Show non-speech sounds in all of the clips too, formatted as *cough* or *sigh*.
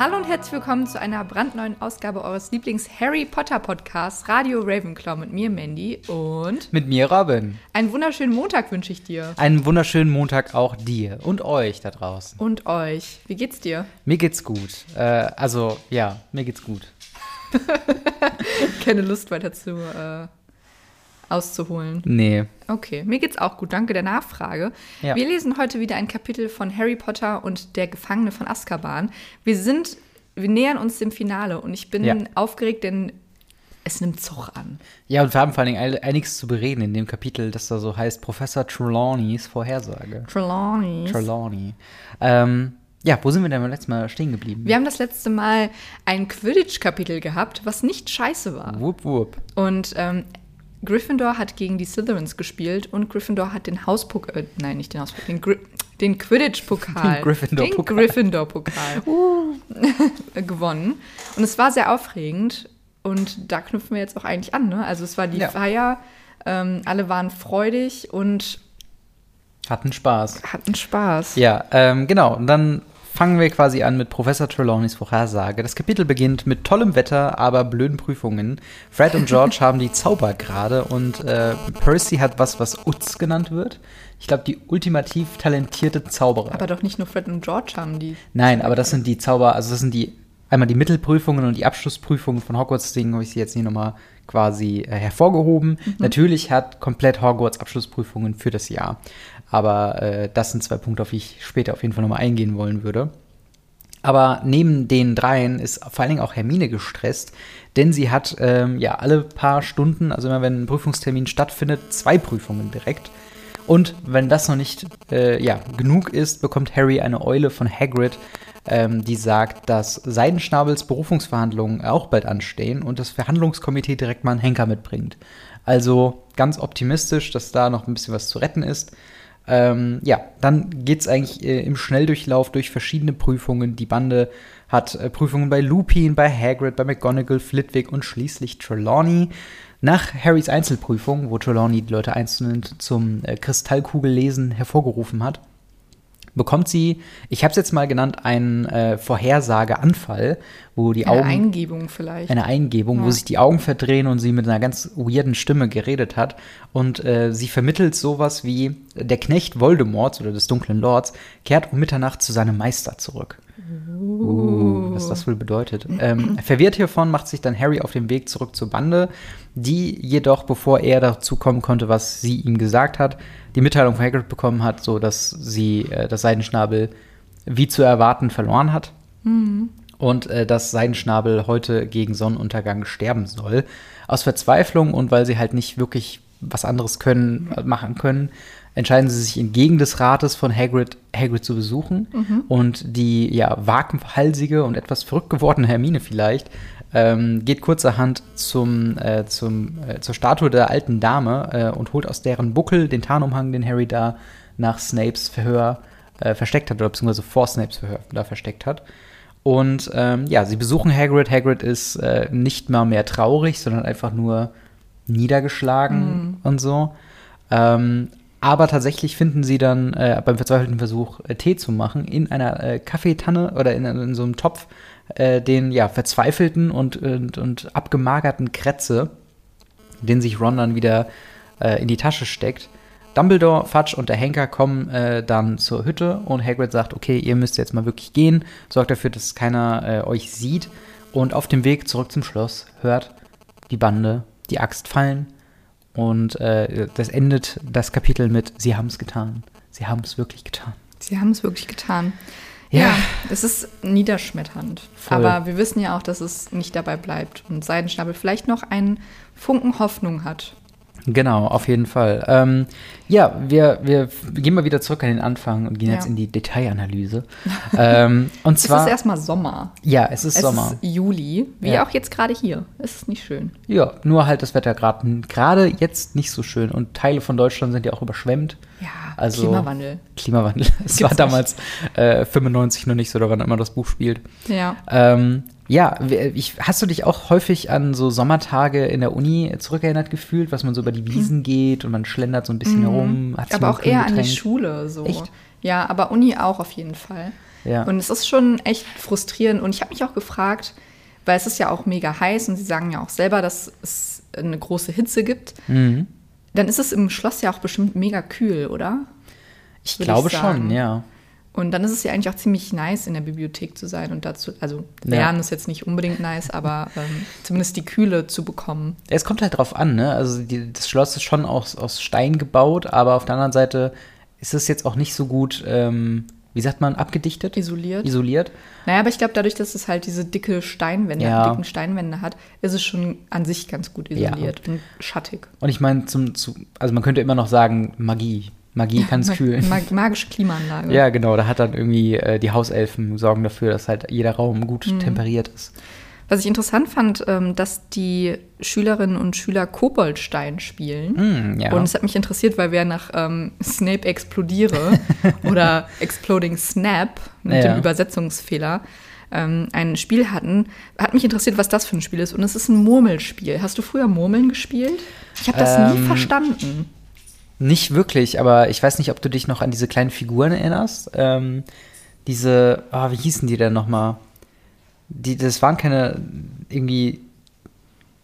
Hallo und herzlich willkommen zu einer brandneuen Ausgabe eures Lieblings-Harry Potter Podcasts Radio Ravenclaw mit mir, Mandy und mit mir, Robin. Einen wunderschönen Montag wünsche ich dir. Einen wunderschönen Montag auch dir und euch da draußen. Und euch. Wie geht's dir? Mir geht's gut. Äh, also, ja, mir geht's gut. *laughs* Keine Lust weiter zu äh, auszuholen. Nee. Okay, mir geht's auch gut. Danke der Nachfrage. Ja. Wir lesen heute wieder ein Kapitel von Harry Potter und der Gefangene von Azkaban. Wir sind, wir nähern uns dem Finale und ich bin ja. aufgeregt, denn es nimmt Zug an. Ja, und wir haben vor allen Dingen einiges zu bereden in dem Kapitel, das da so heißt Professor Trelawneys Vorhersage. Trelawney. Trelawney. Ähm, ja, wo sind wir denn beim letzten Mal stehen geblieben? Wir haben das letzte Mal ein Quidditch-Kapitel gehabt, was nicht scheiße war. Wupp, wupp. Und ähm, Gryffindor hat gegen die Slytherins gespielt und Gryffindor hat den Hauspokal, äh, nein, nicht den Hauspokal, den, Gry den Quidditch-Pokal, den Gryffindor-Pokal Gryffindor *laughs* uh. *laughs* gewonnen. Und es war sehr aufregend und da knüpfen wir jetzt auch eigentlich an. Ne? Also es war die ja. Feier, ähm, alle waren freudig und hatten Spaß. Hatten Spaß. Ja, ähm, genau. Und dann fangen wir quasi an mit Professor Trelawneys Vorhersage. Das Kapitel beginnt mit tollem Wetter, aber blöden Prüfungen. Fred und George *laughs* haben die Zauber gerade und äh, Percy hat was, was Utz genannt wird. Ich glaube, die ultimativ talentierte Zauberer. Aber doch nicht nur Fred und George haben die. Nein, aber das sind die Zauber, also das sind die einmal die Mittelprüfungen und die Abschlussprüfungen von Hogwarts, deswegen habe ich sie jetzt hier nochmal quasi äh, hervorgehoben. Mhm. Natürlich hat komplett Hogwarts Abschlussprüfungen für das Jahr. Aber äh, das sind zwei Punkte, auf die ich später auf jeden Fall nochmal eingehen wollen würde. Aber neben den dreien ist vor allen Dingen auch Hermine gestresst, denn sie hat ähm, ja alle paar Stunden, also immer wenn ein Prüfungstermin stattfindet, zwei Prüfungen direkt. Und wenn das noch nicht äh, ja, genug ist, bekommt Harry eine Eule von Hagrid, ähm, die sagt, dass Seidenschnabels Berufungsverhandlungen auch bald anstehen und das Verhandlungskomitee direkt mal einen Henker mitbringt. Also ganz optimistisch, dass da noch ein bisschen was zu retten ist. Ähm, ja, dann geht es eigentlich äh, im Schnelldurchlauf durch verschiedene Prüfungen. Die Bande hat äh, Prüfungen bei Lupin, bei Hagrid, bei McGonagall, Flitwick und schließlich Trelawney. Nach Harrys Einzelprüfung, wo Trelawney die Leute einzeln zum äh, Kristallkugellesen hervorgerufen hat, bekommt sie, ich habe es jetzt mal genannt, einen äh, Vorhersageanfall, wo die eine Augen. Eine Eingebung vielleicht. Eine Eingebung, ja. wo sich die Augen verdrehen und sie mit einer ganz weirden Stimme geredet hat. Und äh, sie vermittelt sowas wie: Der Knecht Voldemorts oder des dunklen Lords kehrt um Mitternacht zu seinem Meister zurück. Uh, was das wohl bedeutet. Ähm, *clears throat* verwirrt hiervon macht sich dann Harry auf den Weg zurück zur Bande, die jedoch, bevor er dazu kommen konnte, was sie ihm gesagt hat, die Mitteilung von Hagrid bekommen hat, so dass sie äh, das Seidenschnabel wie zu erwarten verloren hat. Mhm. Und äh, dass Seidenschnabel heute gegen Sonnenuntergang sterben soll. Aus Verzweiflung und weil sie halt nicht wirklich was anderes können, machen können, entscheiden sie sich entgegen des Rates von Hagrid, Hagrid zu besuchen. Mhm. Und die ja waghalsige und etwas verrückt gewordene Hermine vielleicht ähm, geht kurzerhand zum, äh, zum, äh, zur Statue der alten Dame äh, und holt aus deren Buckel den Tarnumhang, den Harry da nach Snapes Verhör äh, versteckt hat, oder beziehungsweise vor Snapes Verhör da versteckt hat. Und ähm, ja, sie besuchen Hagrid. Hagrid ist äh, nicht mal mehr traurig, sondern einfach nur niedergeschlagen mhm. und so. Ähm, aber tatsächlich finden sie dann äh, beim verzweifelten Versuch, äh, Tee zu machen, in einer äh, Kaffeetanne oder in, in, so einem Topf äh, den ja verzweifelten und, und, und, abgemagerten Kretze, den sich Ron dann wieder äh, in die Tasche steckt. Dumbledore, Fudge und der Henker kommen äh, dann zur Hütte und Hagrid sagt, okay, ihr müsst jetzt mal wirklich gehen, sorgt dafür, dass keiner euch sieht und auf dem Weg zurück zum Schloss hört die Bande die Axt fallen und äh, das endet das Kapitel mit, sie haben es getan. Sie haben es wirklich getan. Sie haben es wirklich getan. Ja. ja, es ist niederschmetternd. Voll. Aber wir wissen ja auch, dass es nicht dabei bleibt und Seidenschnabel vielleicht noch einen Funken Hoffnung hat. Genau, auf jeden Fall. Ähm, ja, wir, wir gehen mal wieder zurück an den Anfang und gehen ja. jetzt in die Detailanalyse. *laughs* ähm, und zwar, es ist erstmal Sommer. Ja, es ist es Sommer. Es ist Juli, wie ja. auch jetzt gerade hier. Es ist nicht schön. Ja, nur halt das Wetter gerade jetzt nicht so schön. Und Teile von Deutschland sind ja auch überschwemmt. Ja, also, Klimawandel. Klimawandel. *laughs* Es war damals äh, 95 noch nicht so, da wann immer das Buch spielt. Ja. Ähm, ja, ich, hast du dich auch häufig an so Sommertage in der Uni zurückerinnert gefühlt, was man so über die Wiesen mhm. geht und man schlendert so ein bisschen mhm. herum? aber auch eher getränkt. an die Schule so. Echt? Ja, aber Uni auch auf jeden Fall. Ja. Und es ist schon echt frustrierend. Und ich habe mich auch gefragt, weil es ist ja auch mega heiß und sie sagen ja auch selber, dass es eine große Hitze gibt. Mhm. Dann ist es im Schloss ja auch bestimmt mega kühl, oder? Ich Würde glaube ich schon, ja. Und dann ist es ja eigentlich auch ziemlich nice, in der Bibliothek zu sein und dazu, also lernen ist jetzt nicht unbedingt nice, aber ähm, zumindest die Kühle zu bekommen. Es kommt halt drauf an, ne? Also die, das Schloss ist schon aus, aus Stein gebaut, aber auf der anderen Seite ist es jetzt auch nicht so gut, ähm, wie sagt man, abgedichtet? Isoliert. Isoliert. Naja, aber ich glaube, dadurch, dass es halt diese dicke Steinwände, Ja. dicken Steinwände hat, ist es schon an sich ganz gut Ja. isoliert und schattig. Und ich meine, zum, zu, also man könnte immer noch sagen, Magie. Magie kann es *laughs* kühlen. Mag magische Klimaanlage. Ja, genau, da hat dann irgendwie äh, die Hauselfen sorgen dafür, dass halt jeder Raum gut Mhm. temperiert ist. Was ich interessant fand, ähm, dass die Schülerinnen und Schüler Koboldstein spielen. Hm, ja. Und es hat mich interessiert, weil wir nach ähm, Snape explodiere *laughs* oder Exploding Snap mit Ja. dem Übersetzungsfehler ähm, ein Spiel hatten. Hat mich interessiert, was das für ein Spiel ist. Und es ist ein Murmelspiel. Hast du früher Murmeln gespielt? Ich habe das nie Ähm, verstanden. Nicht wirklich, aber ich weiß nicht, ob du dich noch an diese kleinen Figuren erinnerst. Ähm, diese, ah, wie hießen die denn nochmal? Die, das waren keine irgendwie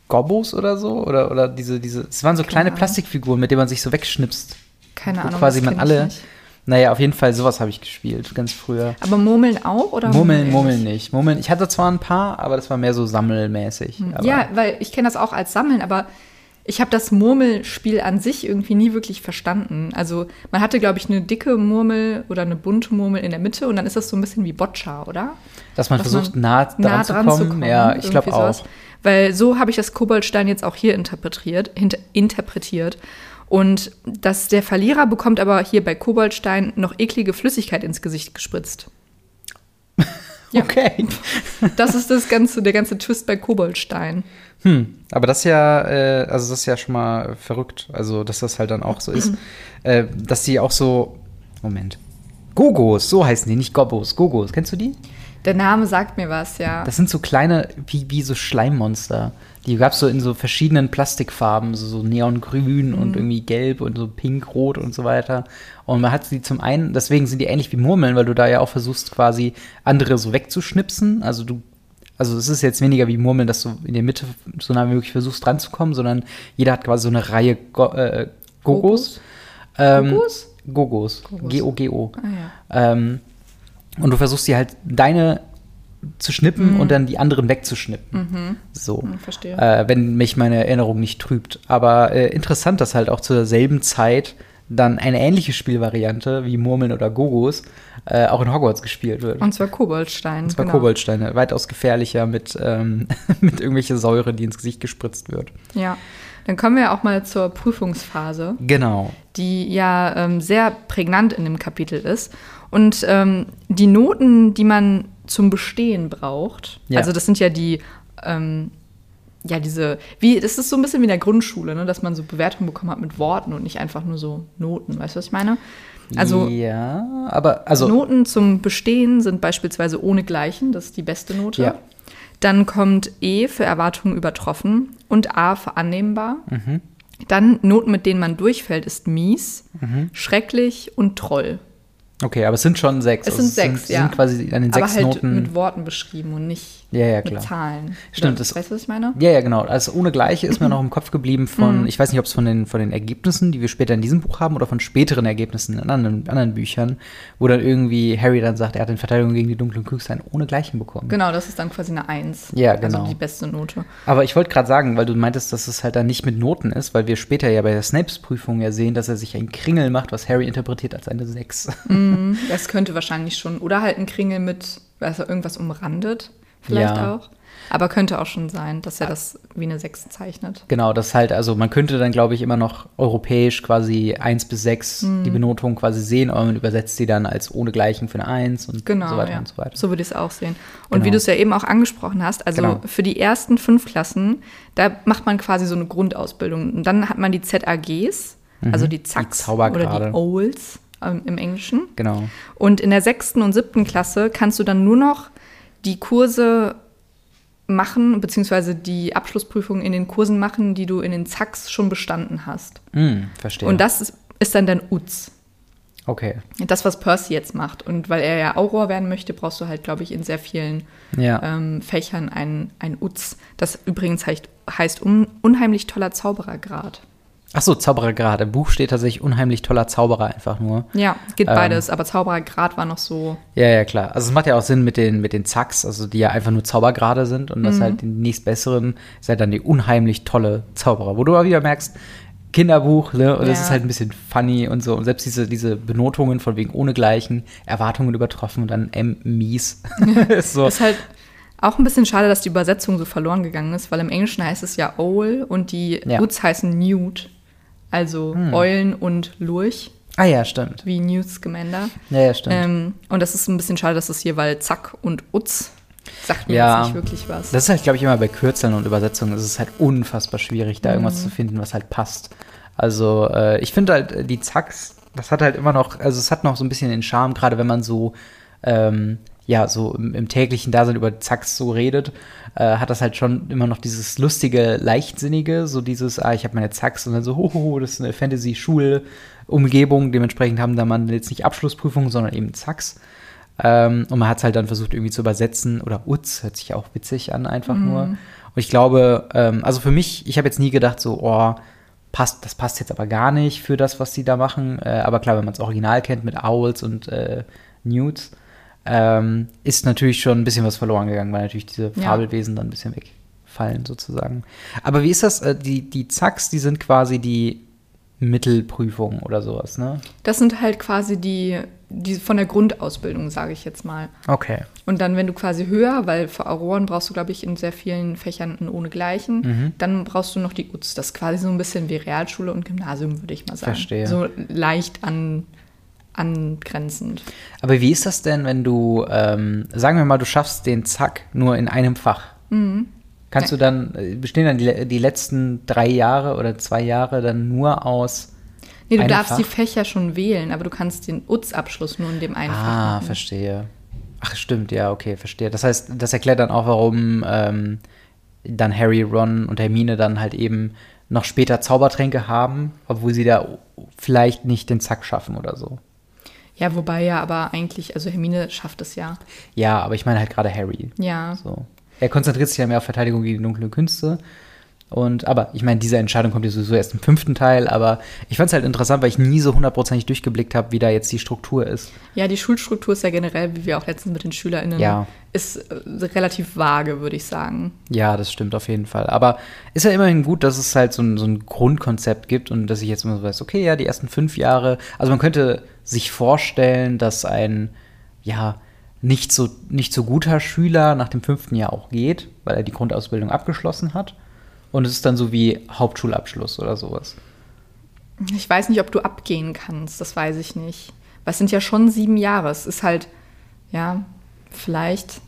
Gobbos oder so? Oder, oder diese, diese, es waren so Keine kleine Ahnung. Plastikfiguren, mit denen man sich so wegschnipst. Keine Ahnung. quasi das man alle- nicht. Naja, auf jeden Fall, sowas habe ich gespielt, ganz früher. Aber Murmeln auch? Oder Murmeln? Murmeln nicht. Murmeln, ich hatte zwar ein paar, aber das war mehr so sammelmäßig. Hm. Ja, weil ich kenne das auch als Sammeln, aber ich habe das Murmelspiel an sich irgendwie nie wirklich verstanden. Also man hatte, glaube ich, eine dicke Murmel oder eine bunte Murmel in der Mitte und dann ist das so ein bisschen wie Boccia, oder? dass man Dass versucht, man nah dran, nah zu, dran kommen. zu kommen. Ja, ich glaube auch. Weil so habe ich das Koboldstein jetzt auch hier interpretiert, interpretiert. Und dass der Verlierer bekommt aber hier bei Koboldstein noch eklige Flüssigkeit ins Gesicht gespritzt. Ja. Okay. Das ist das ganze, der ganze Twist bei Koboldstein. Hm, aber das ist ja, äh, also das ist ja schon mal verrückt. Also, dass das halt dann auch so ist. *clears throat* äh, dass die auch so. Moment. Gogos, so heißen die, nicht Gobbos. Gogos, kennst du die? Der Name sagt mir was, ja. Das sind so kleine, wie, wie so Schleimmonster. Die gab es so in so verschiedenen Plastikfarben, so, so neongrün Mhm. und irgendwie gelb und so pink, rot und so weiter. Und man hat sie zum einen, deswegen sind die ähnlich wie Murmeln, weil du da ja auch versuchst, quasi andere so wegzuschnipsen. Also du, also es ist jetzt weniger wie Murmeln, dass du in der Mitte so nah wie möglich versuchst dran zu kommen, sondern jeder hat quasi so eine Reihe Go äh, Gogos. Ähm, Gogos? Gogos. Gogos. G-O-G-O. Ah, ja. Ähm, und du versuchst sie halt deine zu schnippen und dann die anderen wegzuschnippen. So. Hm, verstehe. Äh, wenn mich meine Erinnerung nicht trübt. Aber äh, interessant, dass halt auch zur selben Zeit dann eine ähnliche Spielvariante wie Murmeln oder Gogos äh, auch in Hogwarts gespielt wird. Und zwar Koboldstein. Und zwar genau. Koboldsteine, weitaus gefährlicher mit, ähm, *laughs* mit irgendwelcher Säure, die ins Gesicht gespritzt wird. Ja. Dann kommen wir auch mal zur Prüfungsphase, Genau. die ja ähm, sehr prägnant in dem Kapitel ist. Und ähm, die Noten, die man zum Bestehen braucht, Ja. also das sind ja die, ähm, ja, diese, wie, das ist so ein bisschen wie in der Grundschule, ne, dass man so Bewertungen bekommen hat mit Worten und nicht einfach nur so Noten. Weißt du, was ich meine? Also ja, aber also Noten zum Bestehen sind beispielsweise ohne Gleichen, das ist die beste Note. Ja. Dann kommt E für Erwartungen übertroffen und A für annehmbar. Mhm. Dann Noten, mit denen man durchfällt, ist mies, Mhm. schrecklich und Troll. Okay, aber es sind schon sechs. Es Also sind sechs, sind, ja. sind quasi an den Aber sechs halt Noten. mit Worten beschrieben und nicht Ja, ja, mit klar. Zahlen. Stimmt, das- weißt du, was ich meine? Ja, ja, genau. Also ohne Gleiche ist mir noch im Kopf geblieben Mhm. von, ich weiß nicht, ob es von den, von den Ergebnissen, die wir später in diesem Buch haben, oder von späteren Ergebnissen in anderen, anderen Büchern, wo dann irgendwie Harry dann sagt, er hat in Verteidigung gegen die dunklen Küchsein ohne Gleichen bekommen. Genau, das ist dann quasi eine Eins. Ja, genau. Also die beste Note. Aber ich wollte gerade sagen, weil du meintest, dass es halt dann nicht mit Noten ist, weil wir später ja bei der Snapes-Prüfung ja sehen, dass er sich ein Kringel macht, was Harry interpretiert als eine 6. Das könnte wahrscheinlich schon. Oder halt ein Kringel mit, also irgendwas umrandet, vielleicht Ja. auch. Aber könnte auch schon sein, dass er das wie eine Sechs zeichnet. Genau, das halt, also man könnte dann, glaube ich, immer noch europäisch quasi 1 bis 6 Mhm. die Benotung quasi sehen, aber man übersetzt sie dann als ohne Gleichen für eine 1 und Genau, so weiter ja. und so weiter. So würde ich es auch sehen. Und Genau. wie du es ja eben auch angesprochen hast, also Genau. für die ersten fünf Klassen, da macht man quasi so eine Grundausbildung. Und dann hat man die ZAGs, also die Zacks oder Zaubergrade. die Owls ähm, im Englischen. Genau. Und in der sechsten und siebten Klasse kannst du dann nur noch die Kurse machen, beziehungsweise die Abschlussprüfung in den Kursen machen, die du in den Zacks schon bestanden hast. Hm, verstehe. Und das ist, ist dann dein UZ. Okay. Das, was Percy jetzt macht. Und weil er ja Auror werden möchte, brauchst du halt, glaube ich, in sehr vielen Ja. ähm, Fächern ein, ein Uz. Das übrigens heißt, heißt un, unheimlich toller Zauberergrad. Ach so, Zauberergrad. Im Buch steht tatsächlich unheimlich toller Zauberer einfach nur. Ja, geht Ähm. beides, aber Zauberergrad war noch so. Ja, ja, klar. Also es macht ja auch Sinn mit den, mit den Zacks, also die ja einfach nur Zaubergrade sind und Mhm. das halt die nächstbesseren ist halt dann die unheimlich tolle Zauberer, wo du aber wieder merkst, Kinderbuch, ne? Und es Ja. ist halt ein bisschen funny und so. Und selbst diese, diese Benotungen von wegen ohnegleichen, Erwartungen übertroffen und dann M mies. *laughs* ist so. Ist halt auch ein bisschen schade, dass die Übersetzung so verloren gegangen ist, weil im Englischen heißt es ja Owl und die Ja. Heißen Newt. Also Eulen und Lurch, Ah ja, stimmt. wie Newt Scamander. Ja, ja, stimmt. Ähm, und das ist ein bisschen schade, dass es hier, weil Zack und Utz sagt mir Ja. jetzt nicht wirklich was. Das ist halt, glaube ich, immer bei Kürzeln und Übersetzungen ist es halt unfassbar schwierig, da irgendwas Mhm. zu finden, was halt passt. Also, äh, ich finde halt, äh, die Zacks, das hat halt immer noch, also es hat noch so ein bisschen den Charme, gerade wenn man so, ähm, ja, so im, im täglichen Dasein über Zacks so redet, äh, hat das halt schon immer noch dieses lustige, leichtsinnige, so dieses, ah, ich habe meine Zacks und dann so, hoho, das ist eine Fantasy-Schulumgebung, dementsprechend haben da man jetzt nicht Abschlussprüfungen, sondern eben Zacks. Ähm, und man hat es halt dann versucht irgendwie zu übersetzen. Oder Utz hört sich ja auch witzig an, einfach nur. Und ich glaube, ähm, also für mich, ich habe jetzt nie gedacht, so, oh, passt, das passt jetzt aber gar nicht für das, was die da machen. Äh, aber klar, wenn man das Original kennt mit Owls und äh, Newts, ähm, ist natürlich schon ein bisschen was verloren gegangen, weil natürlich diese Ja. Fabelwesen dann ein bisschen wegfallen, sozusagen. Aber wie ist das? Äh, die, die Zacks, die sind quasi die Mittelprüfung oder sowas, ne? Das sind halt quasi die, die von der Grundausbildung, sage ich jetzt mal. Okay. Und dann, wenn du quasi höher, weil für Auroren brauchst du, glaube ich, in sehr vielen Fächern ein Ohnegleichen, Mhm. dann brauchst du noch die UZ. Das ist quasi so ein bisschen wie Realschule und Gymnasium, würde ich mal sagen. Verstehe. So leicht an, angrenzend. Aber wie ist das denn, wenn du, ähm, sagen wir mal, du schaffst den Zack nur in einem Fach? Kannst du dann, äh, bestehen dann die, die letzten drei Jahre oder zwei Jahre dann nur aus Nee, du darfst Fach? die Fächer schon wählen, aber du kannst den UZ-Abschluss nur in dem einen Fach Ah, machen. verstehe. Ach, stimmt, ja, okay, verstehe. Das heißt, das erklärt dann auch, warum ähm, dann Harry, Ron und Hermine dann halt eben noch später Zaubertränke haben, obwohl sie da vielleicht nicht den Zack schaffen oder so. Ja, wobei ja, aber eigentlich, also Hermine schafft es ja. Ja, aber ich meine halt gerade Harry. Ja. So. Er konzentriert sich ja mehr auf Verteidigung gegen die dunklen Künste. Und, aber ich meine, diese Entscheidung kommt ja sowieso erst im fünften Teil, aber ich fand es halt interessant, weil ich nie so hundertprozentig durchgeblickt habe, wie da jetzt die Struktur ist. Ja, die Schulstruktur ist ja generell, wie wir auch letztens mit den SchülerInnen, Ja. ist äh, relativ vage, würde ich sagen. Ja, das stimmt auf jeden Fall. Aber ist ja immerhin gut, dass es halt so ein, so ein Grundkonzept gibt und dass ich jetzt immer so weiß, okay, ja, die ersten fünf Jahre, also man könnte sich vorstellen, dass ein, ja, nicht so, nicht so guter Schüler nach dem fünften Jahr auch geht, weil er die Grundausbildung abgeschlossen hat. Und es ist dann so wie Hauptschulabschluss oder sowas. Ich weiß nicht, ob du abgehen kannst, das weiß ich nicht. Weil es sind ja schon sieben Jahre. Es ist halt, ja, vielleicht,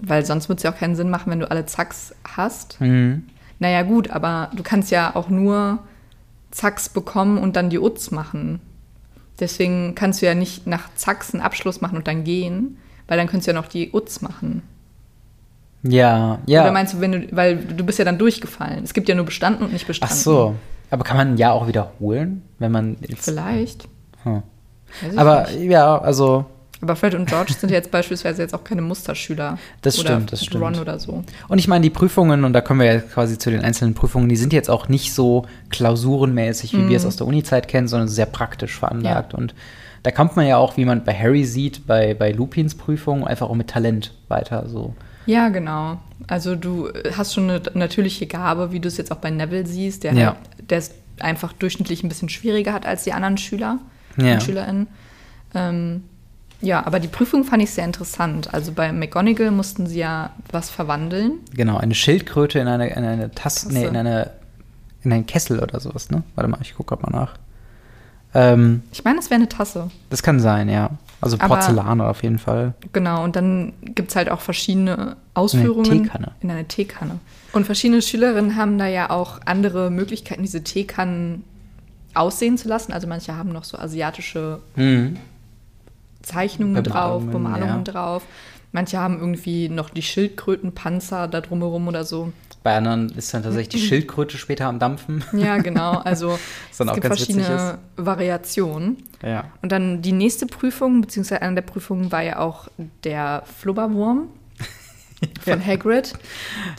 weil sonst würde es ja auch keinen Sinn machen, wenn du alle Zacks hast. Mhm. Naja, gut, aber du kannst ja auch nur Zacks bekommen und dann die Uts machen. Deswegen kannst du ja nicht nach einen Abschluss machen und dann gehen, weil dann könntest du ja noch die Uts machen. Ja, ja. Oder meinst du, wenn du, weil du bist ja dann durchgefallen. Es gibt ja nur bestanden und nicht Ach bestanden. so. Aber kann man ein Jahr auch wiederholen, wenn man jetzt. Vielleicht. Hm. Aber nicht. ja, also. Aber Fred und George sind jetzt beispielsweise jetzt auch keine Musterschüler. Das oder stimmt, das stimmt. Ron oder so. Und ich meine, die Prüfungen, und da kommen wir ja quasi zu den einzelnen Prüfungen, die sind jetzt auch nicht so klausurenmäßig, wie wir es aus der Uni-Zeit kennen, sondern sehr praktisch veranlagt. Und da kommt man ja auch, wie man bei Harry sieht, bei, bei Lupins Prüfung, einfach auch mit Talent weiter. So. Ja, genau. Also du hast schon eine natürliche Gabe, wie du es jetzt auch bei Neville siehst, der, Ja. halt, der es einfach durchschnittlich ein bisschen schwieriger hat als die anderen Schüler Ja. und Schülerinnen. Ähm, ja, aber die Prüfung fand ich sehr interessant. Also bei McGonagall mussten sie ja was verwandeln. Genau, eine Schildkröte in eine, in eine Tasse, Tasse. nee, in eine, in einen Kessel oder sowas, ne? Warte mal, ich gucke gerade mal nach. Ähm, Ich meine, es wäre eine Tasse. das kann sein, ja. Also Aber- Porzellan auf jeden Fall. Genau, und dann gibt es halt auch verschiedene Ausführungen. Teekanne. In eine Teekanne. Und verschiedene Schülerinnen haben da ja auch andere Möglichkeiten, diese Teekannen aussehen zu lassen. Also manche haben noch so asiatische Mhm. Zeichnungen drauf, Bemalungen, Bemalungen ja. drauf. Manche haben irgendwie noch die Schildkrötenpanzer da drumherum oder so. Bei anderen ist dann tatsächlich die Schildkröte später am Dampfen. *laughs* Ja, genau. Also *laughs* es gibt verschiedene Variationen. Ja. Und dann die nächste Prüfung, beziehungsweise eine der Prüfungen war ja auch der Flubberwurm *laughs* von Hagrid.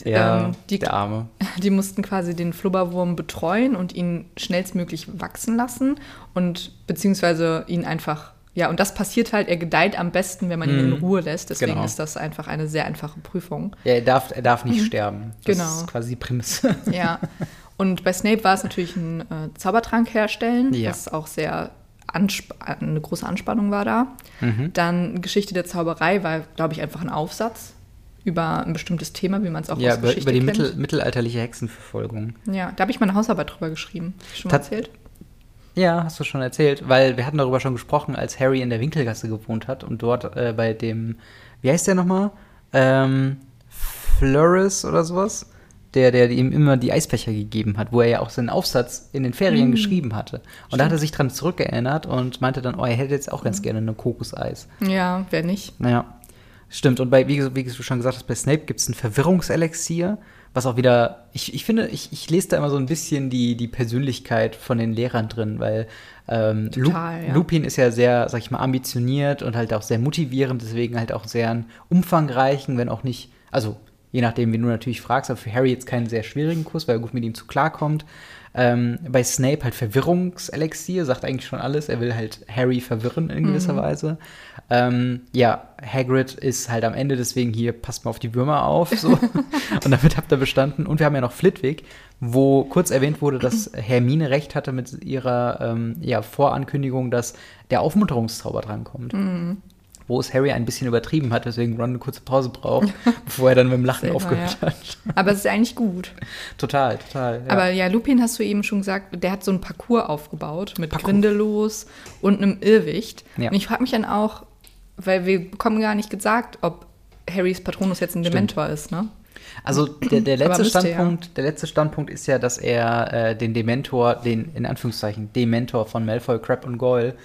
ja, ähm, die, der Arme. Die mussten quasi den Flubberwurm betreuen und ihn schnellstmöglich wachsen lassen und beziehungsweise ihn einfach ja, und das passiert halt, er gedeiht am besten, wenn man ihn in mhm. Ruhe lässt. Deswegen genau. ist das einfach eine sehr einfache Prüfung. Ja, er darf, er darf nicht mhm. *laughs* sterben. Das genau. ist quasi die Prämisse. Ja. Und bei Snape war es natürlich ein äh, Zaubertrank herstellen, ja. was auch sehr eine große Anspannung war da. Mhm. Dann Geschichte der Zauberei war, glaube ich, einfach ein Aufsatz über ein bestimmtes Thema, wie man es auch ja, aus über, Geschichte über die Mittel, mittelalterliche Hexenverfolgung. Ja, da habe ich meine Hausarbeit drüber geschrieben. Schon mal erzählt? Ja, hast du schon erzählt, weil wir hatten darüber schon gesprochen, als Harry in der Winkelgasse gewohnt hat und dort äh, bei dem, wie heißt der nochmal? Ähm, Flores oder sowas? Der, der ihm immer die Eisbecher gegeben hat, wo er ja auch seinen Aufsatz in den Ferien mm. geschrieben hatte. Und Stimmt. da hat er sich dran zurückgeerinnert und meinte dann, oh, er hätte jetzt auch ganz gerne eine Kokoseis. Ja, wer nicht? Naja. Stimmt, und bei, wie, wie du schon gesagt hast, bei Snape gibt es ein Verwirrungselixier was auch wieder, ich, ich finde, ich, ich lese da immer so ein bisschen die, die Persönlichkeit von den Lehrern drin, weil ähm, Total, Lu ja. Lupin ist ja sehr, sag ich mal, ambitioniert und halt auch sehr motivierend, deswegen halt auch sehr umfangreichen, wenn auch nicht, also je nachdem, wie du natürlich fragst, aber für Harry jetzt keinen sehr schwierigen Kurs, weil er gut mit ihm zu klarkommt. Ähm, bei Snape halt Verwirrungselixier, sagt eigentlich schon alles. Er will halt Harry verwirren in gewisser mhm. Weise. Ähm, ja, Hagrid ist halt am Ende, deswegen hier passt mal auf die Würmer auf. So. *laughs* und damit habt ihr bestanden. Und wir haben ja noch Flitwick, wo kurz erwähnt wurde, dass Hermine recht hatte mit ihrer ähm, ja, Vorankündigung, dass der Aufmunterungszauber drankommt. Mhm wo es Harry ein bisschen übertrieben hat, deswegen Ron eine kurze Pause braucht, *laughs* bevor er dann mit dem Lachen Selber, aufgehört ja. hat. Aber es ist eigentlich gut. Total, total. Ja. Aber ja, Lupin hast du eben schon gesagt, der hat so ein Parcours aufgebaut mit Parcours. Grindelos und einem Irrwicht. Und ich frage mich dann auch, weil wir bekommen gar nicht gesagt, ob Harrys Patronus jetzt ein Dementor Stimmt. ist, ne? Also der, der letzte Standpunkt, ja. der letzte Standpunkt ist ja, dass er äh, den Dementor, den in Anführungszeichen Dementor von Malfoy, Crab und Goyle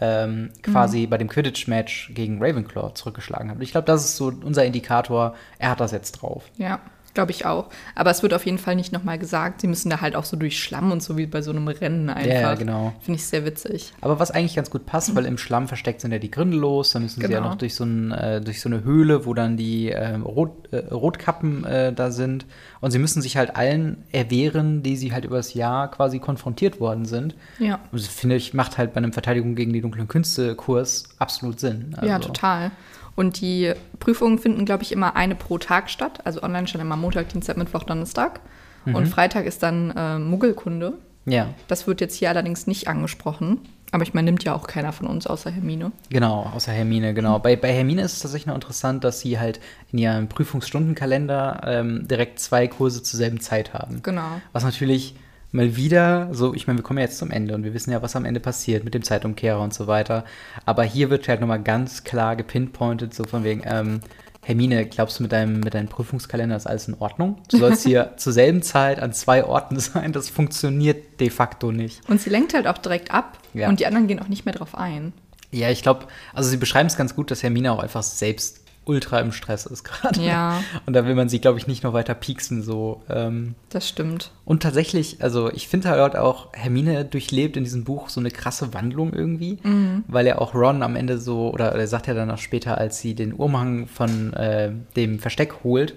ähm, quasi mhm. bei dem Quidditch-Match gegen Ravenclaw zurückgeschlagen hat. ich glaube, das ist so unser Indikator, er hat das jetzt drauf. Ja. Glaube ich auch. Aber es wird auf jeden Fall nicht nochmal gesagt. Sie müssen da halt auch so durch Schlamm und so wie bei so einem Rennen einfach. Ja, genau. Finde ich sehr witzig. Aber was eigentlich ganz gut passt, weil im Schlamm versteckt sind ja die Gründe los. Dann müssen genau. sie ja genau. noch durch so, ein, äh, durch so eine Höhle, wo dann die äh, Rot, äh, Rotkappen äh, da sind. Und sie müssen sich halt allen erwehren, die sie halt übers Jahr quasi konfrontiert worden sind. Ja. Und das finde ich, macht halt bei einem Verteidigung gegen die dunklen Künste Kurs absolut Sinn. Also. Ja, total. Und die Prüfungen finden, glaube ich, immer eine pro Tag statt. Also online schon immer Montag, Dienstag, Mittwoch, Donnerstag. Mhm. Und Freitag ist dann äh, Muggelkunde. Ja. Das wird jetzt hier allerdings nicht angesprochen. Aber ich meine, nimmt ja auch keiner von uns außer Hermine. Genau, außer Hermine, genau. Bei, bei Hermine ist es tatsächlich noch interessant, dass sie halt in ihrem Prüfungsstundenkalender ähm, direkt zwei Kurse zur selben Zeit haben. Genau. Was natürlich mal wieder, so, ich meine, wir kommen ja jetzt zum Ende und wir wissen ja, was am Ende passiert mit dem Zeitumkehrer und so weiter. Aber hier wird halt nochmal ganz klar gepinpointet, so von wegen, ähm, Hermine, glaubst du mit deinem, mit deinem Prüfungskalender ist alles in Ordnung? Du *laughs* sollst hier zur selben Zeit an zwei Orten *laughs* sein. Das funktioniert de facto nicht. Und sie lenkt halt auch direkt ab ja. und die anderen gehen auch nicht mehr drauf ein. Ja, ich glaube, also sie beschreiben es ganz gut, dass Hermine auch einfach selbst ultra im Stress ist gerade. Ja. Und da will man sie, glaube ich, nicht noch weiter pieksen. So. Ähm. Das stimmt. Und tatsächlich, also ich finde halt auch, Hermine durchlebt in diesem Buch so eine krasse Wandlung irgendwie, mhm. weil er auch Ron am Ende so, oder er sagt ja dann auch später, als sie den Umhang von äh, dem Versteck holt,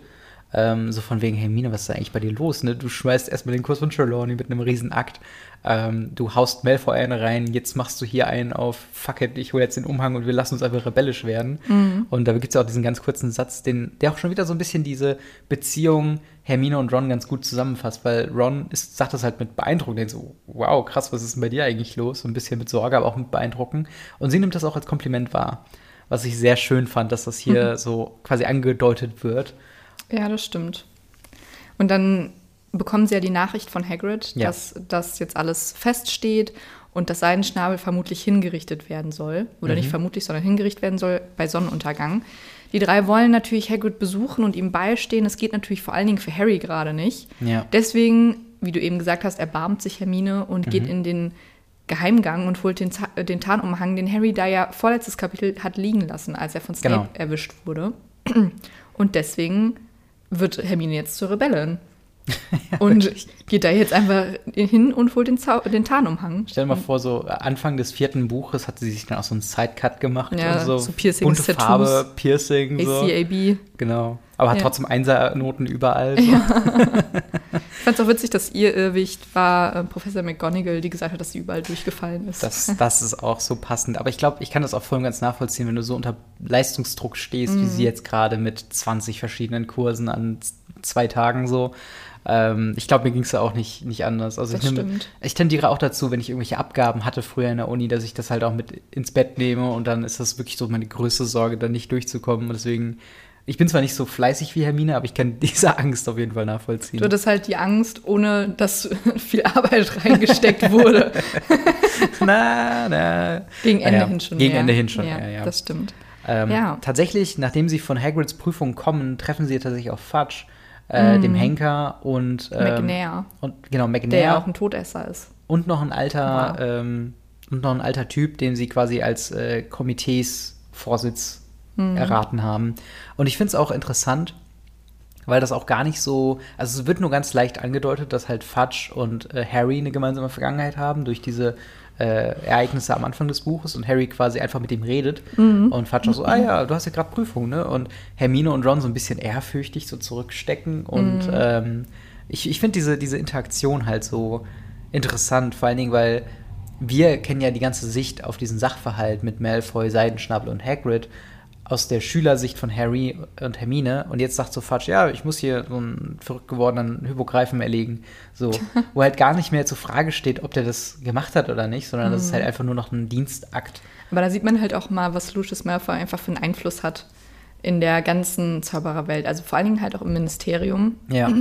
ähm, so von wegen, Hermine, was ist da eigentlich bei dir los? Ne? Du schmeißt erstmal den Kurs von Trelawney mit einem riesen Akt ähm, du haust Malfoy einen rein, jetzt machst du hier einen auf, fuck it, ich hole jetzt den Umhang und wir lassen uns einfach rebellisch werden. Mhm. Und da gibt es auch diesen ganz kurzen Satz, den, der auch schon wieder so ein bisschen diese Beziehung Hermine und Ron ganz gut zusammenfasst, weil Ron ist, sagt das halt mit Beeindruckung, denkt so, wow, krass, was ist denn bei dir eigentlich los? So ein bisschen mit Sorge, aber auch mit Beeindrucken. Und sie nimmt das auch als Kompliment wahr. Was ich sehr schön fand, dass das hier mhm. so quasi angedeutet wird. Ja, das stimmt. Und dann bekommen sie ja die Nachricht von Hagrid, ja. dass das jetzt alles feststeht und dass Seidenschnabel vermutlich hingerichtet werden soll. Oder mhm. nicht vermutlich, sondern hingerichtet werden soll bei Sonnenuntergang. Die drei wollen natürlich Hagrid besuchen und ihm beistehen. Das geht natürlich vor allen Dingen für Harry gerade nicht. Ja. Deswegen, wie du eben gesagt hast, erbarmt sich Hermine und mhm. geht in den Geheimgang und holt den, den Tarnumhang, den Harry da ja vorletztes Kapitel hat liegen lassen, als er von Snape genau. erwischt wurde. Und deswegen wird Hermine jetzt zur Rebellin. *laughs* und wirklich. geht da jetzt einfach hin und holt den, Zau den Tarnumhang. Stell dir mal vor, so Anfang des vierten Buches hat sie sich dann auch so einen Sidecut gemacht ja, und so, so Piercing, bunte Farbe, Piercing, so. ACAB. Genau. Aber hat ja. trotzdem Einsernoten überall. So. Ja. *laughs* *laughs* ich fand es auch witzig, dass ihr Irrwicht war äh, Professor McGonagall, die gesagt hat, dass sie überall durchgefallen ist. Das, *laughs* das ist auch so passend. Aber ich glaube, ich kann das auch voll und ganz nachvollziehen, wenn du so unter Leistungsdruck stehst, mm. wie sie jetzt gerade mit 20 verschiedenen Kursen an zwei Tagen so. Ähm, ich glaube, mir ging es ja auch nicht, nicht anders. Also das ich, nehm, ich tendiere auch dazu, wenn ich irgendwelche Abgaben hatte früher in der Uni, dass ich das halt auch mit ins Bett nehme und dann ist das wirklich so meine größte Sorge, da nicht durchzukommen. Und deswegen ich bin zwar nicht so fleißig wie Hermine, aber ich kann *laughs* diese Angst auf jeden Fall nachvollziehen. Du hattest halt die Angst, ohne dass *laughs* viel Arbeit reingesteckt wurde. *laughs* na, na. Gegen Ende ja, hin schon. Gegen mehr. Ende hin schon, ja, ja, ja. Das stimmt. Ähm, ja. Tatsächlich, nachdem sie von Hagrids Prüfung kommen, treffen sie tatsächlich auf Fudge, äh, mm. dem Henker und ähm, McNair. Und genau, McNair. Der ja auch ein Todesser ist. Und noch ein alter, ähm, und noch ein alter Typ, den sie quasi als äh, Komiteesvorsitz mhm. erraten haben. Und ich finde es auch interessant, weil das auch gar nicht so, also es wird nur ganz leicht angedeutet, dass halt Fudge und äh, Harry eine gemeinsame Vergangenheit haben durch diese äh, Ereignisse am Anfang des Buches und Harry quasi einfach mit ihm redet mhm. und Fudge auch so, ah ja, du hast ja gerade Prüfung, ne? Und Hermine und Ron so ein bisschen ehrfürchtig so zurückstecken und mhm. ähm, ich, ich finde diese, diese Interaktion halt so interessant, vor allen Dingen, weil wir kennen ja die ganze Sicht auf diesen Sachverhalt mit Malfoy, Seidenschnabel und Hagrid aus der Schülersicht von Harry und Hermine und jetzt sagt so Fudge, ja, ich muss hier so einen verrückt gewordenen Hypogreifen erlegen. So, *laughs* wo halt gar nicht mehr zur Frage steht, ob der das gemacht hat oder nicht, sondern mhm. das ist halt mhm. einfach nur noch ein Dienstakt. Aber da sieht man halt auch mal, was Lucius Malfoy einfach für einen Einfluss hat in der ganzen Zaubererwelt. Also vor allen Dingen halt auch im Ministerium. Ja. *clears throat*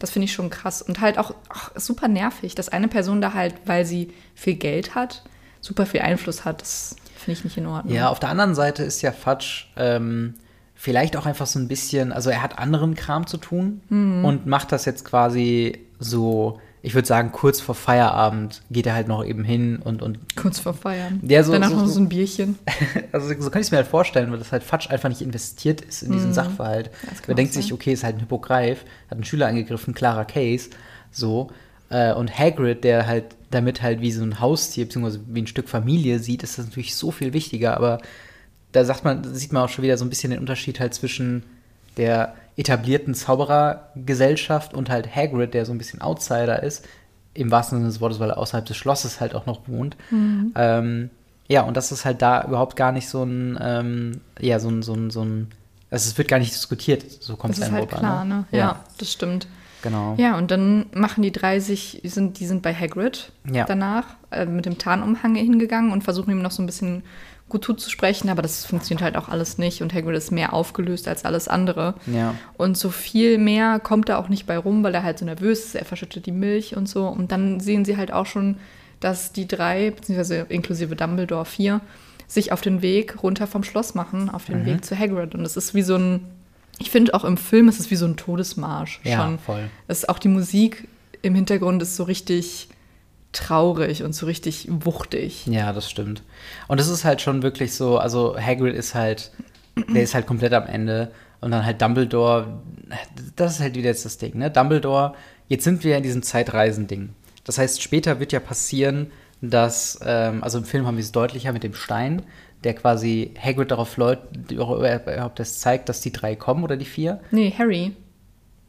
Das finde ich schon krass. Und halt auch, auch super nervig, dass eine Person da halt, weil sie viel Geld hat, super viel Einfluss hat. Das Finde ich nicht in Ordnung. Ja, auf der anderen Seite ist ja Fudge ähm, vielleicht auch einfach so ein bisschen, also er hat anderen Kram zu tun mhm. und macht das jetzt quasi so, ich würde sagen, kurz vor Feierabend geht er halt noch eben hin und. und kurz vor Feierabend. Ja, so, Danach so, noch so ein Bierchen. *laughs* also so kann ich es mir halt vorstellen, weil das halt Fudge einfach nicht investiert ist in diesen mhm. Sachverhalt. Er denkt sein. sich, okay, ist halt ein Hypogreif, hat einen Schüler angegriffen, klarer Case, so. Äh, und Hagrid, der halt damit halt wie so ein Haustier bzw. wie ein Stück Familie sieht, ist das natürlich so viel wichtiger. Aber da sagt man, sieht man auch schon wieder so ein bisschen den Unterschied halt zwischen der etablierten Zauberergesellschaft und halt Hagrid, der so ein bisschen Outsider ist, im wahrsten Sinne des Wortes, weil er außerhalb des Schlosses halt auch noch wohnt. Mhm. Ähm, ja, und das ist halt da überhaupt gar nicht so ein, ähm, ja, so ein, so ein, so ein, also es wird gar nicht diskutiert, so kommt es einem halt klar, ne? Ja, ja, das stimmt. Genau. Ja, und dann machen die drei sich, sind, die sind bei Hagrid ja. danach äh, mit dem Tarnumhang hingegangen und versuchen ihm noch so ein bisschen gut zuzusprechen, aber das funktioniert halt auch alles nicht und Hagrid ist mehr aufgelöst als alles andere. Ja. Und so viel mehr kommt da auch nicht bei rum, weil er halt so nervös ist, er verschüttet die Milch und so. Und dann sehen sie halt auch schon, dass die drei, beziehungsweise inklusive Dumbledore vier, sich auf den Weg runter vom Schloss machen, auf den mhm. Weg zu Hagrid. Und es ist wie so ein ich finde auch im Film ist es wie so ein Todesmarsch ja, schon. voll. Es ist auch die Musik im Hintergrund ist so richtig traurig und so richtig wuchtig. Ja, das stimmt. Und es ist halt schon wirklich so, also Hagrid ist halt, der ist halt komplett am Ende und dann halt Dumbledore, das ist halt wieder jetzt das Ding, ne? Dumbledore, jetzt sind wir in diesem Zeitreisen-Ding. Das heißt, später wird ja passieren, dass, ähm, also im Film haben wir es deutlicher mit dem Stein, der quasi Hagrid darauf überhaupt das zeigt, dass die drei kommen oder die vier? Nee, Harry.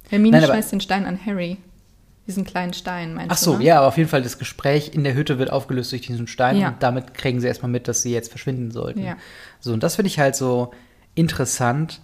Hermine Nein, schmeißt den Stein an Harry. Diesen kleinen Stein, meinst Ach so, du? Ne? ja, aber auf jeden Fall das Gespräch in der Hütte wird aufgelöst durch diesen Stein ja. und damit kriegen sie erstmal mit, dass sie jetzt verschwinden sollten. Ja. So, und das finde ich halt so interessant,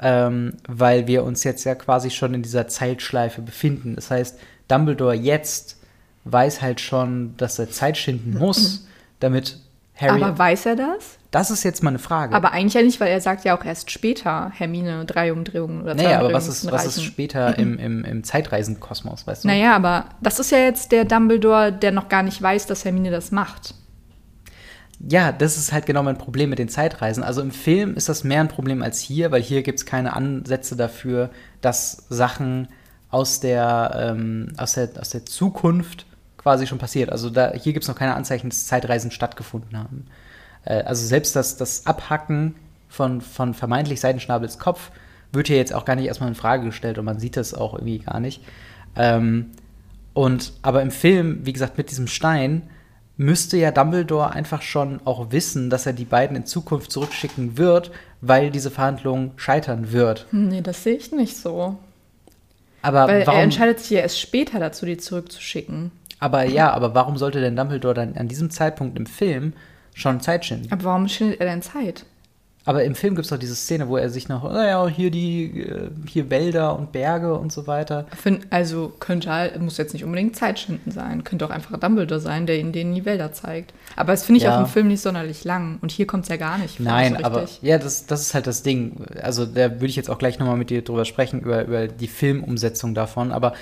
ähm, weil wir uns jetzt ja quasi schon in dieser Zeitschleife befinden. Das heißt, Dumbledore jetzt weiß halt schon, dass er Zeit schinden muss, *clears throat* damit Harry. Aber weiß er das? Das ist jetzt mal eine Frage. Aber eigentlich ja nicht, weil er sagt ja auch erst später Hermine drei Umdrehungen oder zwei Naja, aber was ist, was ist später mhm. im, im, im Zeitreisenkosmos, weißt du? Naja, aber das ist ja jetzt der Dumbledore, der noch gar nicht weiß, dass Hermine das macht. Ja, das ist halt genau mein Problem mit den Zeitreisen. Also im Film ist das mehr ein Problem als hier, weil hier gibt es keine Ansätze dafür, dass Sachen aus der, ähm, aus der, aus der Zukunft quasi schon passiert. Also da, hier gibt es noch keine Anzeichen, dass Zeitreisen stattgefunden haben. Äh, also selbst das, das Abhacken von, von vermeintlich Seidenschnabels Kopf wird hier jetzt auch gar nicht erstmal in Frage gestellt und man sieht das auch irgendwie gar nicht. Ähm, und aber im Film, wie gesagt, mit diesem Stein müsste ja Dumbledore einfach schon auch wissen, dass er die beiden in Zukunft zurückschicken wird, weil diese Verhandlung scheitern wird. Nee, das sehe ich nicht so. Aber Weil warum, er entscheidet sich ja erst später dazu, die zurückzuschicken. Aber ja, aber warum sollte denn Dumbledore dann an diesem Zeitpunkt im Film schon Zeit schinden? Aber warum schindet er denn Zeit? Aber im Film gibt es doch diese Szene, wo er sich noch, naja, hier die, äh, hier Wälder und Berge und so weiter. Also könnte halt, muss jetzt nicht unbedingt Zeitschinden sein. Könnte auch einfach Dumbledore sein, der ihnen denen die Wälder zeigt. Aber das finde ich Ja. auch im Film nicht sonderlich lang. Und hier kommt es ja gar nicht vor, Nein, so aber ja, das, das ist halt das Ding. Also da würde ich jetzt auch gleich nochmal mit dir drüber sprechen, über, über die Filmumsetzung davon. Aber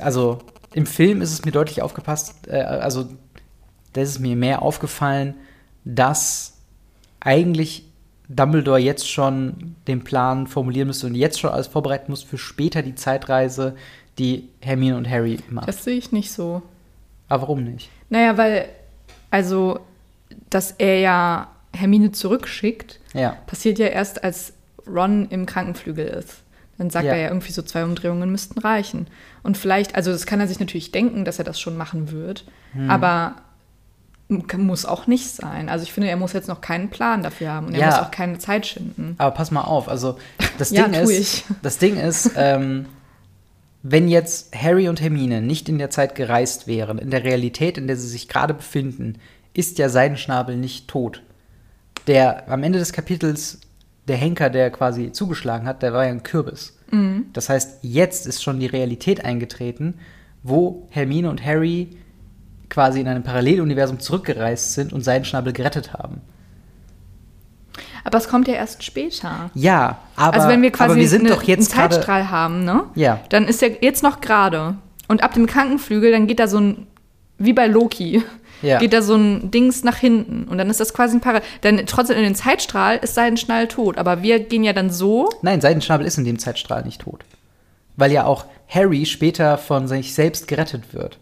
also im Film ist es mir deutlich aufgepasst, äh, also da ist es mir mehr aufgefallen, dass eigentlich Dumbledore jetzt schon den Plan formulieren müsste und jetzt schon alles vorbereiten muss für später die Zeitreise, die Hermine und Harry machen. Das sehe ich nicht so. Aber warum nicht? Naja, weil, also, dass er ja Hermine zurückschickt, Ja. passiert ja erst, als Ron im Krankenflügel ist. Dann sagt Ja. er ja irgendwie so zwei Umdrehungen müssten reichen. Und vielleicht, also das kann er sich natürlich denken, dass er das schon machen wird, Hm. aber muss auch nicht sein. Also ich finde, er muss jetzt noch keinen Plan dafür haben und er Ja. muss auch keine Zeit schinden. Aber pass mal auf, also das *laughs* Ja, Ding tu ist, *laughs* das Ding ist, ähm, wenn jetzt Harry und Hermine nicht in der Zeit gereist wären, in der Realität, in der sie sich gerade befinden, ist ja Seidenschnabel nicht tot. Der am Ende des Kapitels, der Henker, der quasi zugeschlagen hat, der war ja ein Kürbis. Mhm. Das heißt, jetzt ist schon die Realität eingetreten, wo Hermine und Harry quasi in einem Paralleluniversum zurückgereist sind und Seidenschnabel gerettet haben. Aber es kommt ja erst später. Ja, aber, also wenn wir quasi wir eine, einen Zeitstrahl haben, ne? Ja. Dann ist er jetzt noch gerade. Und ab dem Krankenflügel, dann geht da so ein, wie bei Loki, Ja. geht da so ein Dings nach hinten. Und dann ist das quasi ein Parallel. Dann trotzdem in den Zeitstrahl ist Seidenschnall tot. Aber wir gehen ja dann so. Nein, Seidenschnabel ist in dem Zeitstrahl nicht tot. Weil ja auch Harry später von sich selbst gerettet wird.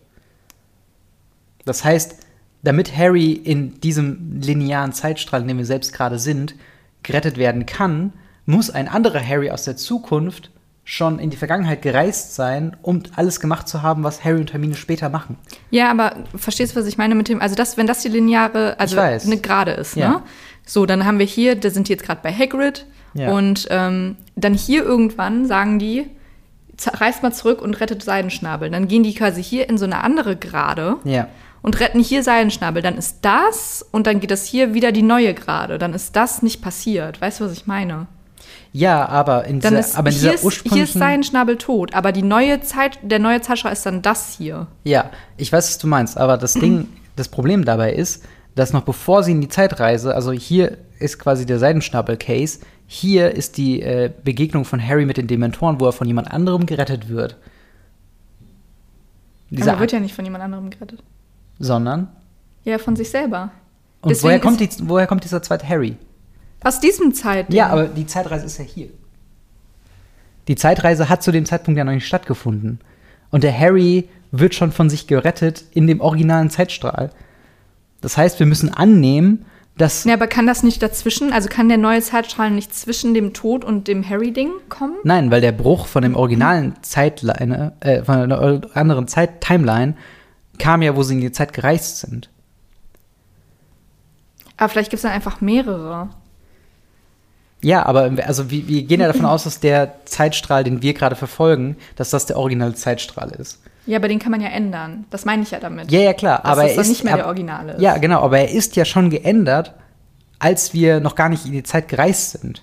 Das heißt, damit Harry in diesem linearen Zeitstrahl, in dem wir selbst gerade sind, gerettet werden kann, muss ein anderer Harry aus der Zukunft schon in die Vergangenheit gereist sein, um alles gemacht zu haben, was Harry und Hermine später machen. Ja, aber verstehst du, was ich meine mit dem, also das, wenn das die lineare, also eine Gerade ist, Ja. ne? So, dann haben wir hier, da sind die jetzt gerade bei Hagrid Ja. und ähm, dann hier irgendwann sagen die, reist mal zurück und rettet Seidenschnabel. Dann gehen die quasi hier in so eine andere Gerade Ja. und retten hier Seidenschnabel. Dann ist das und dann geht das hier wieder die neue Gerade. Dann ist das nicht passiert. Weißt du, was ich meine? Ja, aber in Dann dieser, ist, aber in hier, dieser ist, hier ist ursprünglichen Seidenschnabel tot, aber die neue Zeit, der neue Zeitstrahl ist dann das hier. Ja, ich weiß, was du meinst, aber das Ding, *clears throat* das Problem dabei ist, dass noch bevor sie in die Zeitreise, also hier ist quasi der Seidenschnabel-Case, hier ist die äh, Begegnung von Harry mit den Dementoren, wo er von jemand anderem gerettet wird. Dieser aber wird ja nicht von jemand anderem gerettet. sondern. Ja, von sich selber. Und Deswegen woher kommt, die, woher kommt dieser zweite Harry? Aus diesem Zeitding. Ja, aber die Zeitreise ist ja hier. Die Zeitreise hat zu dem Zeitpunkt ja noch nicht stattgefunden. Und der Harry wird schon von sich gerettet in dem originalen Zeitstrahl. Das heißt, wir müssen annehmen, dass. Ja, aber kann das nicht dazwischen, also kann der neue Zeitstrahl nicht zwischen dem Tod und dem Harry-Ding kommen? Nein, weil der Bruch von dem originalen Zeitline, äh, von einer anderen Zeit-Timeline kam ja, wo sie in die Zeit gereist sind. Aber vielleicht gibt es dann einfach mehrere. Ja, aber also wir, wir gehen ja davon aus, dass der Zeitstrahl, den wir gerade verfolgen, dass das der originale Zeitstrahl ist. Ja, aber den kann man ja ändern. Das meine ich ja damit. Ja, ja, klar. Dass aber das er ist nicht mehr ab- der Originale ist. Ja, genau, aber er ist ja schon geändert, als wir noch gar nicht in die Zeit gereist sind.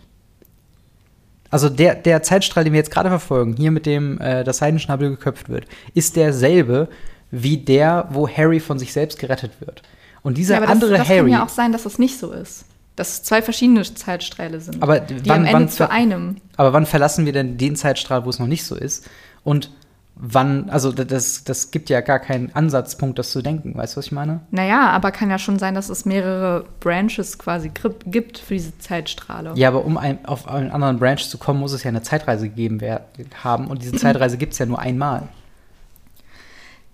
Also der, der Zeitstrahl, den wir jetzt gerade verfolgen, hier mit dem äh, das Seidenschnabel geköpft wird, ist derselbe wie der, wo Harry von sich selbst gerettet wird. Und dieser Ja, aber andere das, das Harry. kann ja auch sein, dass das nicht so ist. Dass es zwei verschiedene Zeitstrahle sind. Aber die wann- am Ende zu einem. Aber wann verlassen wir denn den Zeitstrahl, wo es noch nicht so ist? Und wann, also das, das gibt ja gar keinen Ansatzpunkt, das zu denken. Weißt du, was ich meine? Naja, aber kann ja schon sein, dass es mehrere Branches quasi gibt für diese Zeitstrahle. Ja, aber um ein, auf einen anderen Branch zu kommen, muss es ja eine Zeitreise gegeben haben. Und diese Zeitreise gibt es ja nur einmal.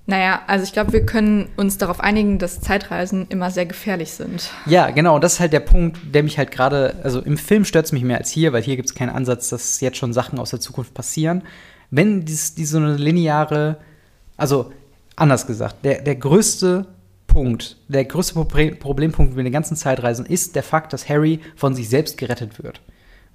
Naja, also ich glaube, wir können uns darauf einigen, dass Zeitreisen immer sehr gefährlich sind. Ja, genau. Das ist halt der Punkt, der mich halt gerade, also im Film stört es mich mehr als hier, weil hier gibt es keinen Ansatz, dass jetzt schon Sachen aus der Zukunft passieren. wenn dies, die so lineare, also anders gesagt, der, der größte Punkt, der größte Problempunkt mit den ganzen Zeitreisen ist der Fakt, dass Harry von sich selbst gerettet wird.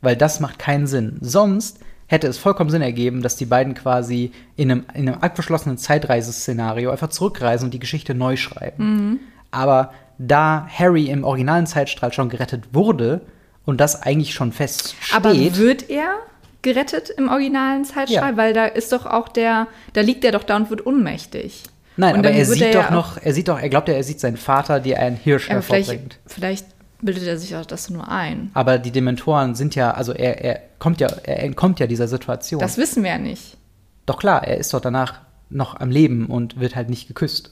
Weil das macht keinen Sinn. Sonst hätte es vollkommen Sinn ergeben, dass die beiden quasi in einem, in einem abgeschlossenen Zeitreiseszenario einfach zurückreisen und die Geschichte neu schreiben. Mhm. Aber da Harry im originalen Zeitstrahl schon gerettet wurde und das eigentlich schon feststeht. Aber wird er gerettet im originalen Zeitstrahl? Ja. Weil da ist doch auch der, da liegt er doch da und wird ohnmächtig. Nein, und aber er sieht er doch noch, er sieht doch, er glaubt ja, er sieht seinen Vater, der einen Hirsch hervorbringt. Vielleicht, vielleicht bildet er sich auch das nur ein. Aber die Dementoren sind ja, also er, er kommt ja, er entkommt ja dieser Situation. Das wissen wir ja nicht. Doch klar, er ist doch danach noch am Leben und wird halt nicht geküsst.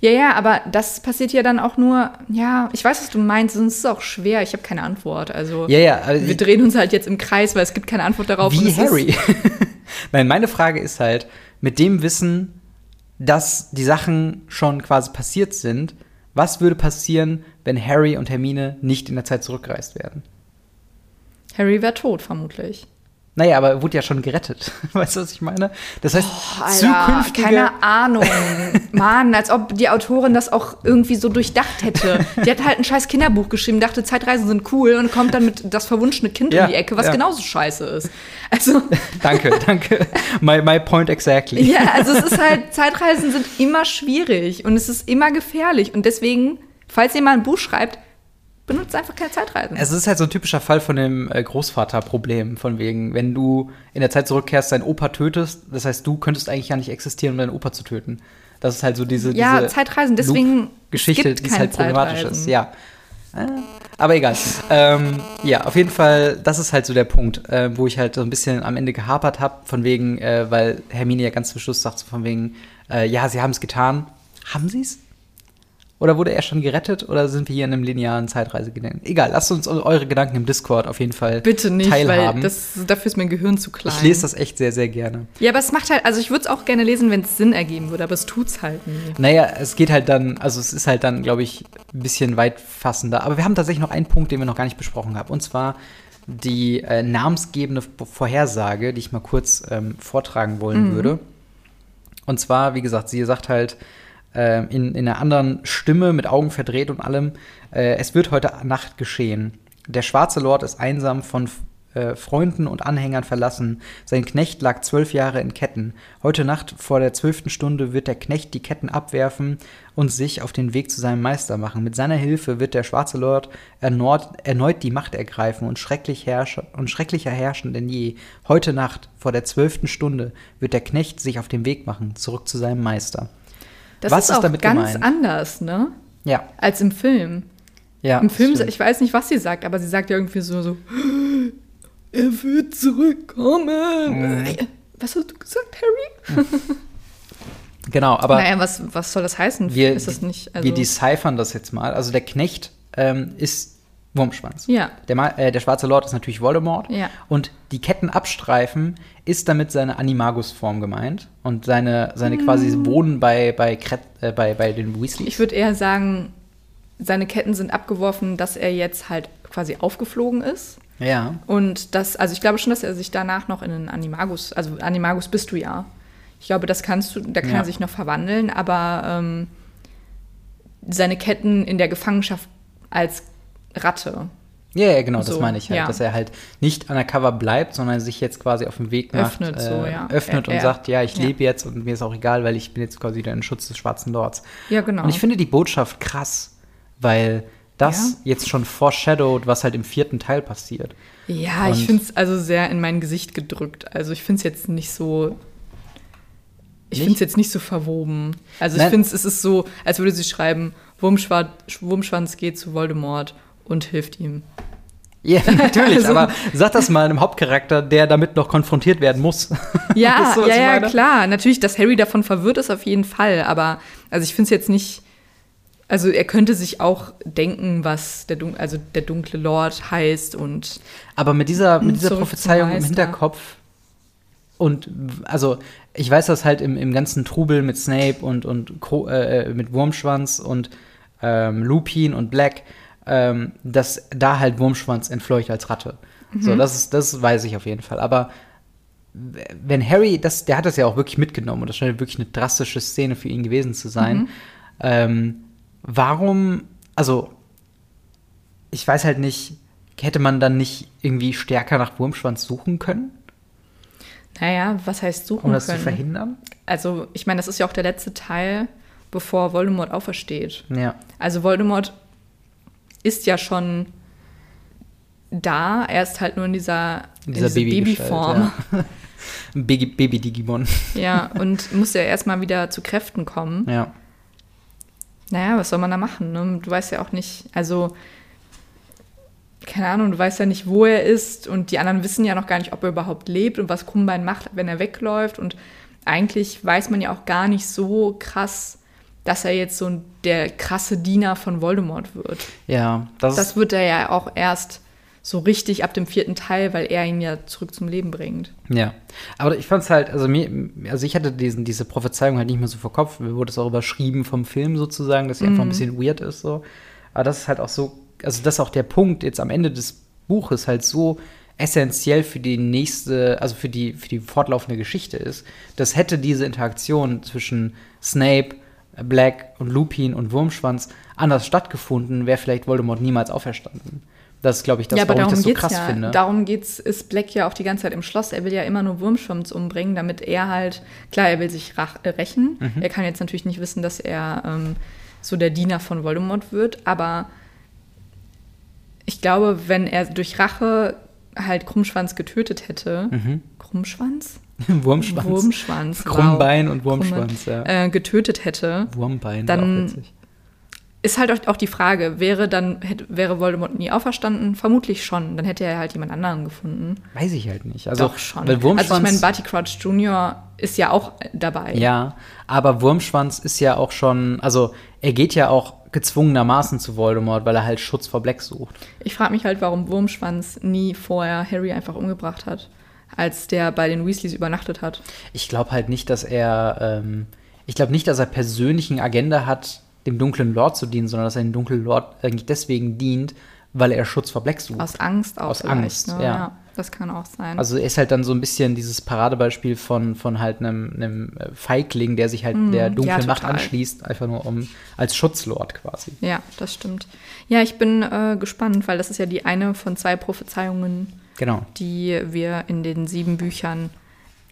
Ja, ja, aber das passiert ja dann auch nur, ja, ich weiß, was du meinst, sonst ist es auch schwer, ich habe keine Antwort. Also, ja, ja, also wir drehen uns halt jetzt im Kreis, weil es gibt keine Antwort darauf. Wie Harry. *laughs* Nein, meine Frage ist halt, mit dem Wissen, dass die Sachen schon quasi passiert sind, was würde passieren, wenn Harry und Hermine nicht in der Zeit zurückgereist werden? Harry wäre tot, vermutlich. Naja, aber er wurde ja schon gerettet. *laughs* Weißt du, was ich meine? Das heißt, oh, Alter, zukünftige. Keine Ahnung. Mann, als ob die Autorin das auch irgendwie so durchdacht hätte. *laughs* Die hat halt ein scheiß Kinderbuch geschrieben, dachte, Zeitreisen sind cool und kommt dann mit das verwunschene Kind ja, um die Ecke, was ja. genauso scheiße ist. Also. *laughs* danke, danke. My, my point exactly. Ja, also es ist halt, Zeitreisen sind immer schwierig und es ist immer gefährlich. Und deswegen, falls jemand ein Buch schreibt, benutzt einfach keine Zeitreisen. Es ist halt so ein typischer Fall von dem äh, Großvaterproblem, von wegen, wenn du in der Zeit zurückkehrst, deinen Opa tötest, das heißt, du könntest eigentlich ja nicht existieren, um deinen Opa zu töten. Das ist halt so diese, ja, diese Zeitreisen, deswegen Geschichte, die halt problematisch ist. Ja. Äh, aber egal. ähm, ja, auf jeden Fall, das ist halt so der Punkt, äh, wo ich halt so ein bisschen am Ende gehapert habe, von wegen, äh, weil Hermine ja ganz zum Schluss sagt, von wegen, äh, ja, sie haben es getan. Haben sie es? Oder wurde er schon gerettet oder sind wir hier in einem linearen Zeitreisegedanken? Egal, lasst uns eure Gedanken im Discord auf jeden Fall Bitte nicht, teilhaben. weil das, dafür ist mein Gehirn zu klein. Ich lese das echt sehr, sehr gerne. Ja, aber es macht halt, also ich würde es auch gerne lesen, wenn es Sinn ergeben würde, aber es tut's halt nicht. Naja, es geht halt dann, also es ist halt dann, glaube ich, ein bisschen weitfassender. Aber wir haben tatsächlich noch einen Punkt, den wir noch gar nicht besprochen haben. Und zwar die äh, namensgebende Vorhersage, die ich mal kurz ähm, vortragen wollen mhm. würde. Und zwar, wie gesagt, sie sagt halt, äh, in, in einer anderen Stimme, mit Augen verdreht und allem. Äh, es wird heute Nacht geschehen. Der schwarze Lord ist einsam von äh, Freunden und Anhängern verlassen. Sein Knecht lag zwölf Jahre in Ketten. Heute Nacht vor der zwölften Stunde wird der Knecht die Ketten abwerfen und sich auf den Weg zu seinem Meister machen. Mit seiner Hilfe wird der schwarze Lord erneut, erneut die Macht ergreifen und, schrecklich herrschen, und schrecklicher herrschen denn je. Heute Nacht vor der zwölften Stunde wird der Knecht sich auf den Weg machen, zurück zu seinem Meister. Das was ist, ist damit ganz gemeint? anders, ne? Ja. Als im Film. Ja. Im Film, ich weiß nicht, was sie sagt, aber sie sagt ja irgendwie so, so *gasps* er wird zurückkommen. Mhm. Was hast du gesagt, Harry? genau, aber. Naja, was, was soll das heißen? Wir, ist das nicht, also wir deciphern das jetzt mal. Also der Knecht ähm, ist Wurmschwanz. Ja. Der, äh, der schwarze Lord ist natürlich Voldemort. Ja. Und die Ketten abstreifen ist damit seine Animagus-Form gemeint. Und seine, seine mm. quasi Wohnen bei, bei, Kret, äh, bei, bei den Weasleys. Ich würde eher sagen, seine Ketten sind abgeworfen, dass er jetzt halt quasi aufgeflogen ist. Ja. Und das, also ich glaube schon, dass er sich danach noch in einen Animagus, also Animagus bist du ja. Ich glaube, das kannst du, da kann ja. er sich noch verwandeln, aber ähm, seine Ketten in der Gefangenschaft als Ratte. Ja, ja genau, so, das meine ich halt, ja. dass er halt nicht undercover bleibt, sondern sich jetzt quasi auf dem Weg macht, öffnet, äh, so, ja. öffnet er, und er, sagt, ja, ich ja. lebe jetzt und mir ist auch egal, weil ich bin jetzt quasi wieder in Schutz des Schwarzen Lords. Ja, genau. Und ich finde die Botschaft krass, weil das jetzt schon foreshadowed, was halt im vierten Teil passiert. Ja, und ich finde es also sehr in mein Gesicht gedrückt. Also ich finde es jetzt nicht so ich finde es jetzt nicht so verwoben. Also ich finde es ist so, als würde sie schreiben, Wurmschwanz, Wurmschwanz geht zu Voldemort und hilft ihm. Ja, *laughs* natürlich, also, aber sag das mal einem Hauptcharakter, der damit noch konfrontiert werden muss. *laughs* Ja, *laughs* so, ja, ja, klar. Natürlich, dass Harry davon verwirrt ist, auf jeden Fall. Aber also ich finde es jetzt nicht. Also er könnte sich auch denken, was der, Dun also der dunkle Lord heißt und. Aber mit dieser, mit dieser Prophezeiung im Hinterkopf und also ich weiß das halt im, im ganzen Trubel mit Snape und, und äh, mit Wurmschwanz und ähm, Lupin und Black ähm, dass da halt Wurmschwanz entfleucht als Ratte. Mhm. So, das ist, das weiß ich auf jeden Fall. Aber wenn Harry, das, der hat das ja auch wirklich mitgenommen und das scheint wirklich eine drastische Szene für ihn gewesen zu sein. Mhm. Ähm, warum, also ich weiß halt nicht, hätte man dann nicht irgendwie stärker nach Wurmschwanz suchen können? Naja, was heißt suchen Um das können? zu verhindern? Also, ich meine, das ist ja auch der letzte Teil, bevor Voldemort aufersteht. Ja. Also Voldemort ist ja schon da, er ist halt nur in dieser, In dieser in Babyform. Ja. *laughs* Baby, Baby Digimon. Ja, und muss ja erstmal wieder zu Kräften kommen. Ja. Naja, was soll man da machen? Ne? Du weißt ja auch nicht, also, keine Ahnung, du weißt ja nicht, wo er ist und die anderen wissen ja noch gar nicht, ob er überhaupt lebt und was Krummbein macht, wenn er wegläuft. Und eigentlich weiß man ja auch gar nicht so krass, dass er jetzt so der krasse Diener von Voldemort wird. Ja, das, Das wird er ja auch erst so richtig ab dem vierten Teil, weil er ihn ja zurück zum Leben bringt. Ja, aber ich fand es halt, also mir, also ich hatte diesen, diese Prophezeiung halt nicht mehr so vor Kopf. Mir wurde es auch überschrieben vom Film sozusagen, dass sie einfach ein bisschen weird ist so. Aber das ist halt auch so, also das ist auch der Punkt jetzt am Ende des Buches halt so essentiell für die nächste, also für die, für die fortlaufende Geschichte ist. Das hätte diese Interaktion zwischen Snape, Black und Lupin und Wurmschwanz anders stattgefunden, wäre vielleicht Voldemort niemals auferstanden. Das ist, glaube ich, das, ja, warum ich das so krass ja. finde. Darum geht's, ist Black ja auch die ganze Zeit im Schloss. Er will ja immer nur Wurmschwanz umbringen, damit er halt, klar, er will sich äh, rächen. Mhm. Er kann jetzt natürlich nicht wissen, dass er ähm, so der Diener von Voldemort wird, aber ich glaube, wenn er durch Rache halt Krummschwanz getötet hätte, Mhm. Krummschwanz? *laughs* Wurmschwanz. Wurmschwanz. Krummbein und Krumme- Wurmschwanz, ja. Äh, getötet hätte, Wurmbein, dann- auch witzig. ist halt auch- die Frage, wäre dann, hätte, wäre Voldemort nie auferstanden? Vermutlich schon. Dann hätte er halt jemand anderen gefunden. Weiß ich halt nicht. Also, Doch schon. Weil Also Wurmschwanz, ich meine, Barty Crouch Jr. ist ja auch dabei. ja, aber Wurmschwanz ist ja auch schon, also er geht ja auch gezwungenermaßen zu Voldemort, weil er halt Schutz vor Black sucht. Ich frage mich halt, warum Wurmschwanz nie vorher Harry einfach umgebracht hat, als der bei den Weasleys übernachtet hat. Ich glaube halt nicht, dass er, ähm, ich glaube nicht, dass er persönlichen Agenda hat, dem dunklen Lord zu dienen, sondern dass er dem dunklen Lord eigentlich deswegen dient, weil er Schutz vor Black sucht. Aus Angst auch Aus Angst, ne? ja. Das kann auch sein. Also er ist halt dann so ein bisschen dieses Paradebeispiel von, von halt einem, einem Feigling, der sich halt der dunklen ja, Macht anschließt, einfach nur um als Schutzlord quasi. ja, das stimmt. Ja, ich bin äh, gespannt, weil das ist ja die eine von zwei Prophezeiungen, Genau. die wir in den sieben Büchern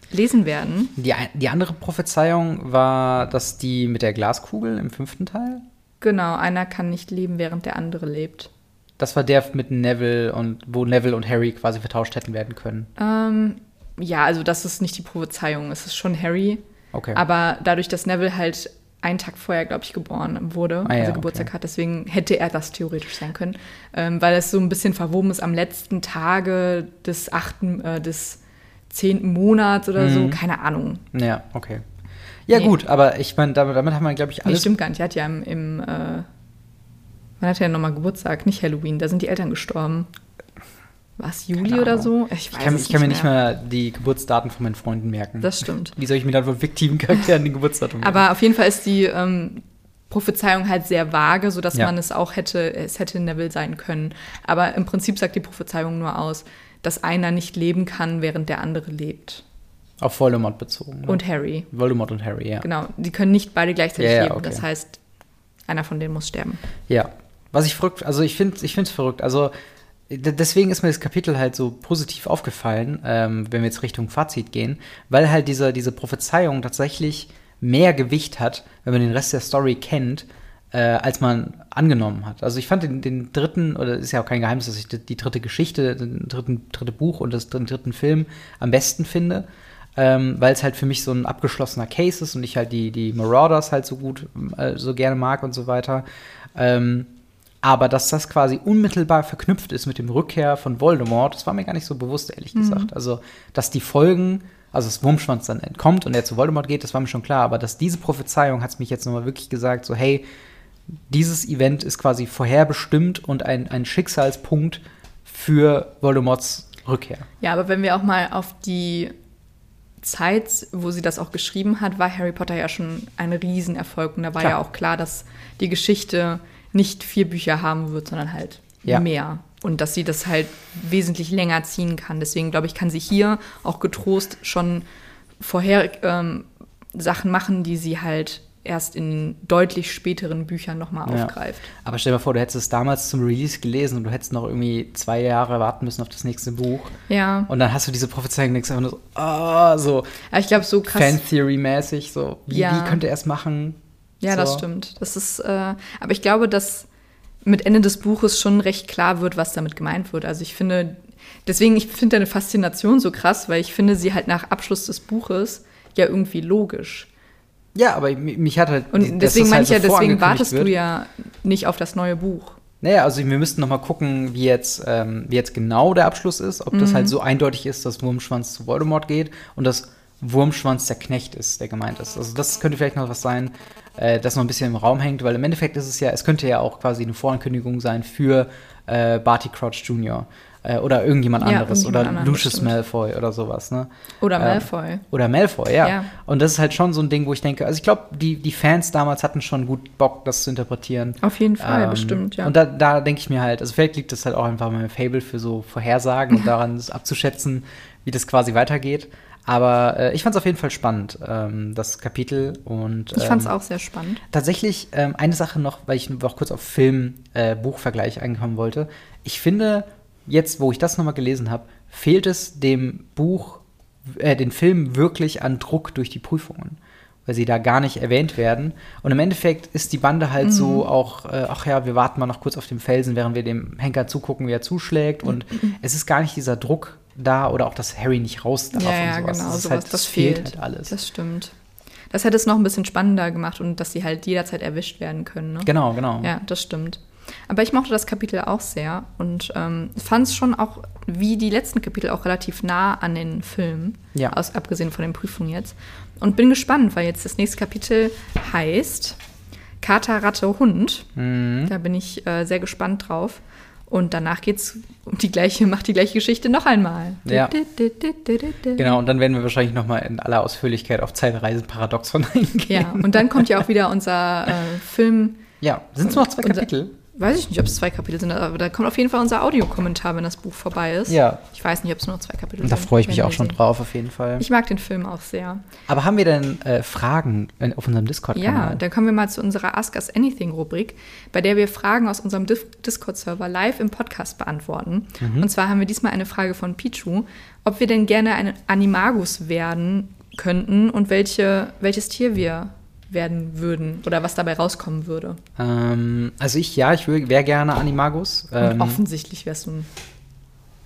lesen werden. Die, die andere Prophezeiung war, dass die mit der Glaskugel im fünften Teil. Genau, einer kann nicht leben, während der andere lebt. Das war der mit Neville und wo Neville und Harry quasi vertauscht hätten werden können. Ähm, ja, also das ist nicht die Prophezeiung, es ist schon Harry. Okay. Aber dadurch, dass Neville halt einen Tag vorher, glaube ich, geboren wurde, Ah ja, also Geburtstag okay. hat, deswegen hätte er das theoretisch sein können, ähm, weil es so ein bisschen verwoben ist am letzten Tage des achten, äh, des zehnten Monats oder so, Mhm. keine Ahnung. Ja, okay. Ja, Nee. gut, aber ich meine, damit, damit haben wir, glaube ich, Nee, alles. stimmt gar nicht. Er hat ja im, im äh, wann hat er nochmal Geburtstag? Nicht Halloween, da sind die Eltern gestorben. War es Juli oder so? Ich weiß ich kann, ich kann mir nicht mehr. mehr die Geburtsdaten von meinen Freunden merken. Das stimmt. *laughs* Wie soll ich mir dann von fiktiven Charakteren die Geburtsdatum merken? Aber auf jeden Fall ist die ähm, Prophezeiung halt sehr vage, sodass Ja. man es auch hätte, es hätte Neville sein können. Aber im Prinzip sagt die Prophezeiung nur aus, dass einer nicht leben kann, während der andere lebt. Auf Voldemort bezogen. Ne? Und Harry. Voldemort und Harry, ja. Genau. Die können nicht beide gleichzeitig Ja, ja, leben. okay. Das heißt, einer von denen muss sterben. Ja. Was ich verrückt, also ich finde ich es verrückt. Also deswegen ist mir das Kapitel halt so positiv aufgefallen, ähm, wenn wir jetzt Richtung Fazit gehen, weil halt diese, diese Prophezeiung tatsächlich mehr Gewicht hat, wenn man den Rest der Story kennt, äh, als man angenommen hat. Also ich fand den, den dritten, oder ist ja auch kein Geheimnis, dass ich die, die dritte Geschichte, den dritten, dritte Buch und das, den dritten Film am besten finde. Ähm, weil es halt für mich so ein abgeschlossener Case ist und ich halt die, die Marauders halt so gut, äh, so gerne mag und so weiter. Ähm, aber dass das quasi unmittelbar verknüpft ist mit dem Rückkehr von Voldemort, das war mir gar nicht so bewusst, ehrlich gesagt. Also, dass die Folgen, also das Wurmschwanz dann entkommt und er zu Voldemort geht, das war mir schon klar. Aber dass diese Prophezeiung hat es mich jetzt nochmal wirklich gesagt, so, hey, dieses Event ist quasi vorherbestimmt und ein, ein Schicksalspunkt für Voldemorts Rückkehr. Ja, aber wenn wir auch mal auf die Zeit, wo sie das auch geschrieben hat, war Harry Potter ja schon ein Riesenerfolg. Und da war Klar. ja auch klar, dass die Geschichte nicht vier Bücher haben wird, sondern halt Ja. mehr. und dass sie das halt wesentlich länger ziehen kann. Deswegen glaube ich, kann sie hier auch getrost schon vorher ähm, Sachen machen, die sie halt erst in deutlich späteren Büchern nochmal ja. aufgreift. Aber stell dir mal vor, du hättest es damals zum Release gelesen und du hättest noch irgendwie zwei Jahre warten müssen auf das nächste Buch. Ja. Und dann hast du diese Prophezeiung und einfach nur so, oh, so. Ja, ich glaube, so krass. Fan-Theory-mäßig, so. Wie, ja. wie könnte er es machen? Ja, so. das stimmt. Das ist, äh, aber ich glaube, dass mit Ende des Buches schon recht klar wird, was damit gemeint wird. Also ich finde, deswegen, ich finde deine Faszination so krass, weil ich finde sie halt nach Abschluss des Buches ja irgendwie logisch. Ja, aber mich hat halt. Und deswegen meine halt ich ja, deswegen wartest wird. du ja nicht auf das neue Buch. Naja, also wir müssten noch mal gucken, wie jetzt, ähm, wie jetzt genau der Abschluss ist. Ob mhm. das halt so eindeutig ist, dass Wurmschwanz zu Voldemort geht und dass Wurmschwanz der Knecht ist, der gemeint ist. Also das könnte vielleicht noch was sein, äh, das noch ein bisschen im Raum hängt, weil im Endeffekt ist es ja, es könnte ja auch quasi eine Vorankündigung sein für äh, Barty Crouch Jr. Äh, oder irgendjemand ja, anderes irgendjemand oder Lucius bestimmt. Malfoy oder sowas, ne? Oder ähm, Malfoy. Oder Malfoy, ja. ja. Und das ist halt schon so ein Ding, wo ich denke, also ich glaube, die, die Fans damals hatten schon gut Bock, das zu interpretieren. Auf jeden Fall, ähm, bestimmt, ja. Und da, da denke ich mir halt, also vielleicht liegt das halt auch einfach mein Fable für so Vorhersagen und daran abzuschätzen, wie das quasi weitergeht. Aber äh, ich fand es auf jeden Fall spannend, ähm, das Kapitel. Und, ähm, ich fand es auch sehr spannend. Tatsächlich ähm, eine Sache noch, weil ich noch kurz auf Film-Buchvergleich äh, einkommen wollte. Ich finde, jetzt, wo ich das nochmal gelesen habe, fehlt es dem Buch, äh, den Film wirklich an Druck durch die Prüfungen. Weil sie da gar nicht erwähnt werden. Und im Endeffekt ist die Bande halt mhm. so auch, äh, ach ja, wir warten mal noch kurz auf den Felsen, während wir dem Henker zugucken, wie er zuschlägt. Und mhm. *laughs* es ist gar nicht dieser Druck da oder auch, dass Harry nicht raus darf ja, ja, und sowas. Genau, das, sowas, halt, das fehlt. halt alles. Das stimmt. Das hätte es noch ein bisschen spannender gemacht und dass sie halt jederzeit erwischt werden können. Ne? Genau, genau. Ja, das stimmt. Aber ich mochte das Kapitel auch sehr und ähm, fand es schon auch, wie die letzten Kapitel, auch relativ nah an den Film. Ja. Aus, abgesehen von den Prüfungen jetzt. Und bin gespannt, weil jetzt das nächste Kapitel heißt Kater, Ratte, Hund. Mhm. Da bin ich äh, sehr gespannt drauf. Und danach geht's um die gleiche, macht die gleiche Geschichte noch einmal. Ja. Genau, und dann werden wir wahrscheinlich noch mal in aller Ausführlichkeit auf Zeitreisen-Paradoxon *laughs* eingehen. Ja, und dann kommt ja auch wieder unser äh, Film. Ja, sind es noch zwei Kapitel? Weiß ich nicht, ob es zwei Kapitel sind, aber da kommt auf jeden Fall unser Audiokommentar, wenn das Buch vorbei ist. Ja. Ich weiß nicht, ob es nur zwei Kapitel sind. Da freue ich mich auch schon sehen. drauf, auf jeden Fall. Ich mag den Film auch sehr. Aber haben wir denn äh, Fragen auf unserem Discord-Kanal? Ja, dann kommen wir mal zu unserer Ask Us Anything-Rubrik, bei der wir Fragen aus unserem Discord-Server live im Podcast beantworten. Mhm. Und zwar haben wir diesmal eine Frage von Pichu, ob wir denn gerne ein Animagus werden könnten und welche, welches Tier wir werden würden oder was dabei rauskommen würde? Ähm, also ich, ja, ich wäre gerne Animagus. Ähm, offensichtlich wärst du ein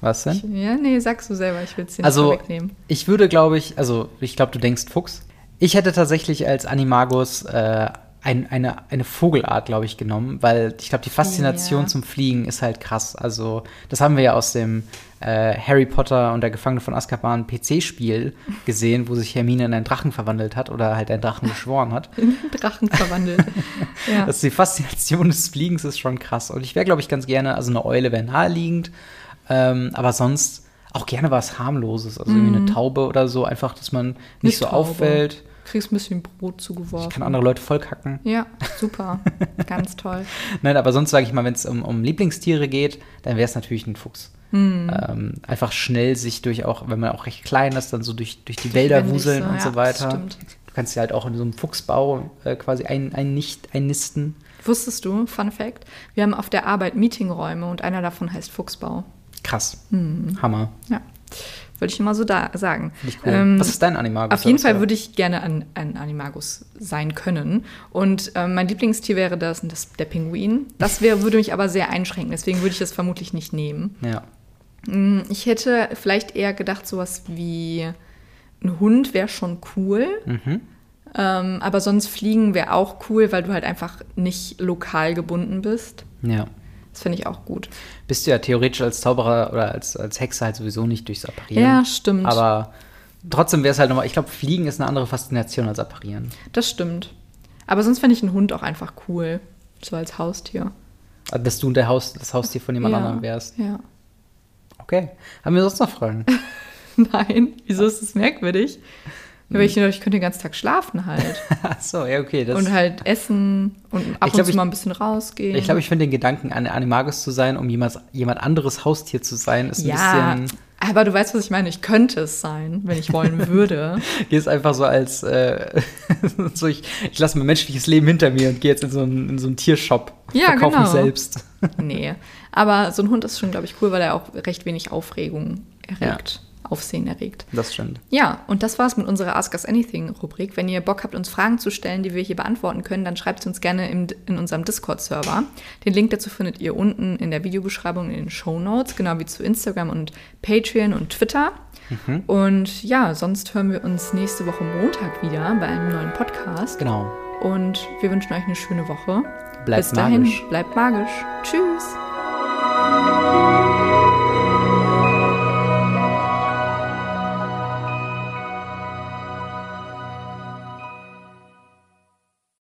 was denn? Ich, ja, nee, sagst du selber, ich will es dir also, nicht wegnehmen. Ich würde, glaube ich, also ich glaube, du denkst Fuchs. Ich hätte tatsächlich als Animagus äh, ein, eine, eine Vogelart, glaube ich, genommen, weil ich glaube, die Faszination ja. zum Fliegen ist halt krass. Also, das haben wir ja aus dem äh, Harry Potter und der Gefangene von Azkaban PC-Spiel *laughs* gesehen, wo sich Hermine in einen Drachen verwandelt hat oder halt einen Drachen geschworen hat. *laughs* In einen Drachen verwandelt. *laughs* ja. Das die Faszination des Fliegens ist schon krass. Und ich wäre, glaube ich, ganz gerne, also eine Eule wäre naheliegend, ähm, aber sonst auch gerne was harmloses, also mm. irgendwie eine mhm. Taube oder so, einfach, dass man nicht eine so Taube. auffällt kriegst ein bisschen Brot zugeworfen. Ich kann andere Leute vollkacken. Ja, super. Ganz toll. Nein, aber sonst sage ich mal, wenn es um, um Lieblingstiere geht, dann wäre es natürlich ein Fuchs. Hm. Ähm, einfach schnell sich durch auch, wenn man auch recht klein ist, dann so durch, durch die Wälder wuseln so, und ja, so weiter. Du kannst ja halt auch in so einem Fuchsbau äh, quasi ein, ein nicht einnisten. Wusstest du, Fun Fact, wir haben auf der Arbeit Meetingräume und einer davon heißt Fuchsbau. Krass. Hm. Hammer. Ja. Würde ich immer so da sagen. Cool. Ähm, Was ist dein Animagus? Auf jeden Fall würde ich gerne ein, ein Animagus sein können. Und ähm, mein Lieblingstier wäre das, das der Pinguin. Das wär, würde mich aber sehr einschränken. Deswegen würde ich das vermutlich nicht nehmen. Ja. Mm, ich hätte vielleicht eher gedacht, sowas wie ein Hund wäre schon cool. Mhm. Ähm, aber sonst fliegen wäre auch cool, weil du halt einfach nicht lokal gebunden bist. Ja. Das finde ich auch gut. Bist du ja theoretisch als Zauberer oder als, als Hexe halt sowieso nicht durchs Apparieren. Ja, stimmt. Aber trotzdem wäre es halt nochmal, ich glaube, Fliegen ist eine andere Faszination als Apparieren. Das stimmt. Aber sonst fände ich einen Hund auch einfach cool. So als Haustier. Dass du der Haus, das Haustier von jemand ja, anderem wärst. Ja. Okay. Haben wir sonst noch Fragen? *laughs* Nein. Wieso ist das merkwürdig? Ja, weil ich, ich könnte den ganzen Tag schlafen halt. *laughs* Ach so, ja, okay. Das und halt essen und ab ich und zu mal ein bisschen rausgehen. Ich glaube, ich finde den Gedanken, ein Animagus zu sein, um jemand, jemand anderes Haustier zu sein, ist ein ja, bisschen. Aber du weißt, was ich meine. Ich könnte es sein, wenn ich wollen würde. *laughs* Gehst einfach so als, äh, so ich, ich lasse mein menschliches Leben hinter mir und gehe jetzt in so einen, in so einen Tiershop. Ja, verkaufe genau. mich selbst. *laughs* nee, aber so ein Hund ist schon, glaube ich, cool, weil er auch recht wenig Aufregung erregt. Ja. Aufsehen erregt. Das stimmt. Ja, und das war's mit unserer Ask Us Anything-Rubrik. Wenn ihr Bock habt, uns Fragen zu stellen, die wir hier beantworten können, dann schreibt sie uns gerne im, in unserem Discord-Server. Den Link dazu findet ihr unten in der Videobeschreibung in den Show Notes, genau wie zu Instagram und Patreon und Twitter. Mhm. Und ja, sonst hören wir uns nächste Woche Montag wieder bei einem neuen Podcast. Genau. Und wir wünschen euch eine schöne Woche. Bleibt Bis dahin, magisch. bleibt magisch. Tschüss.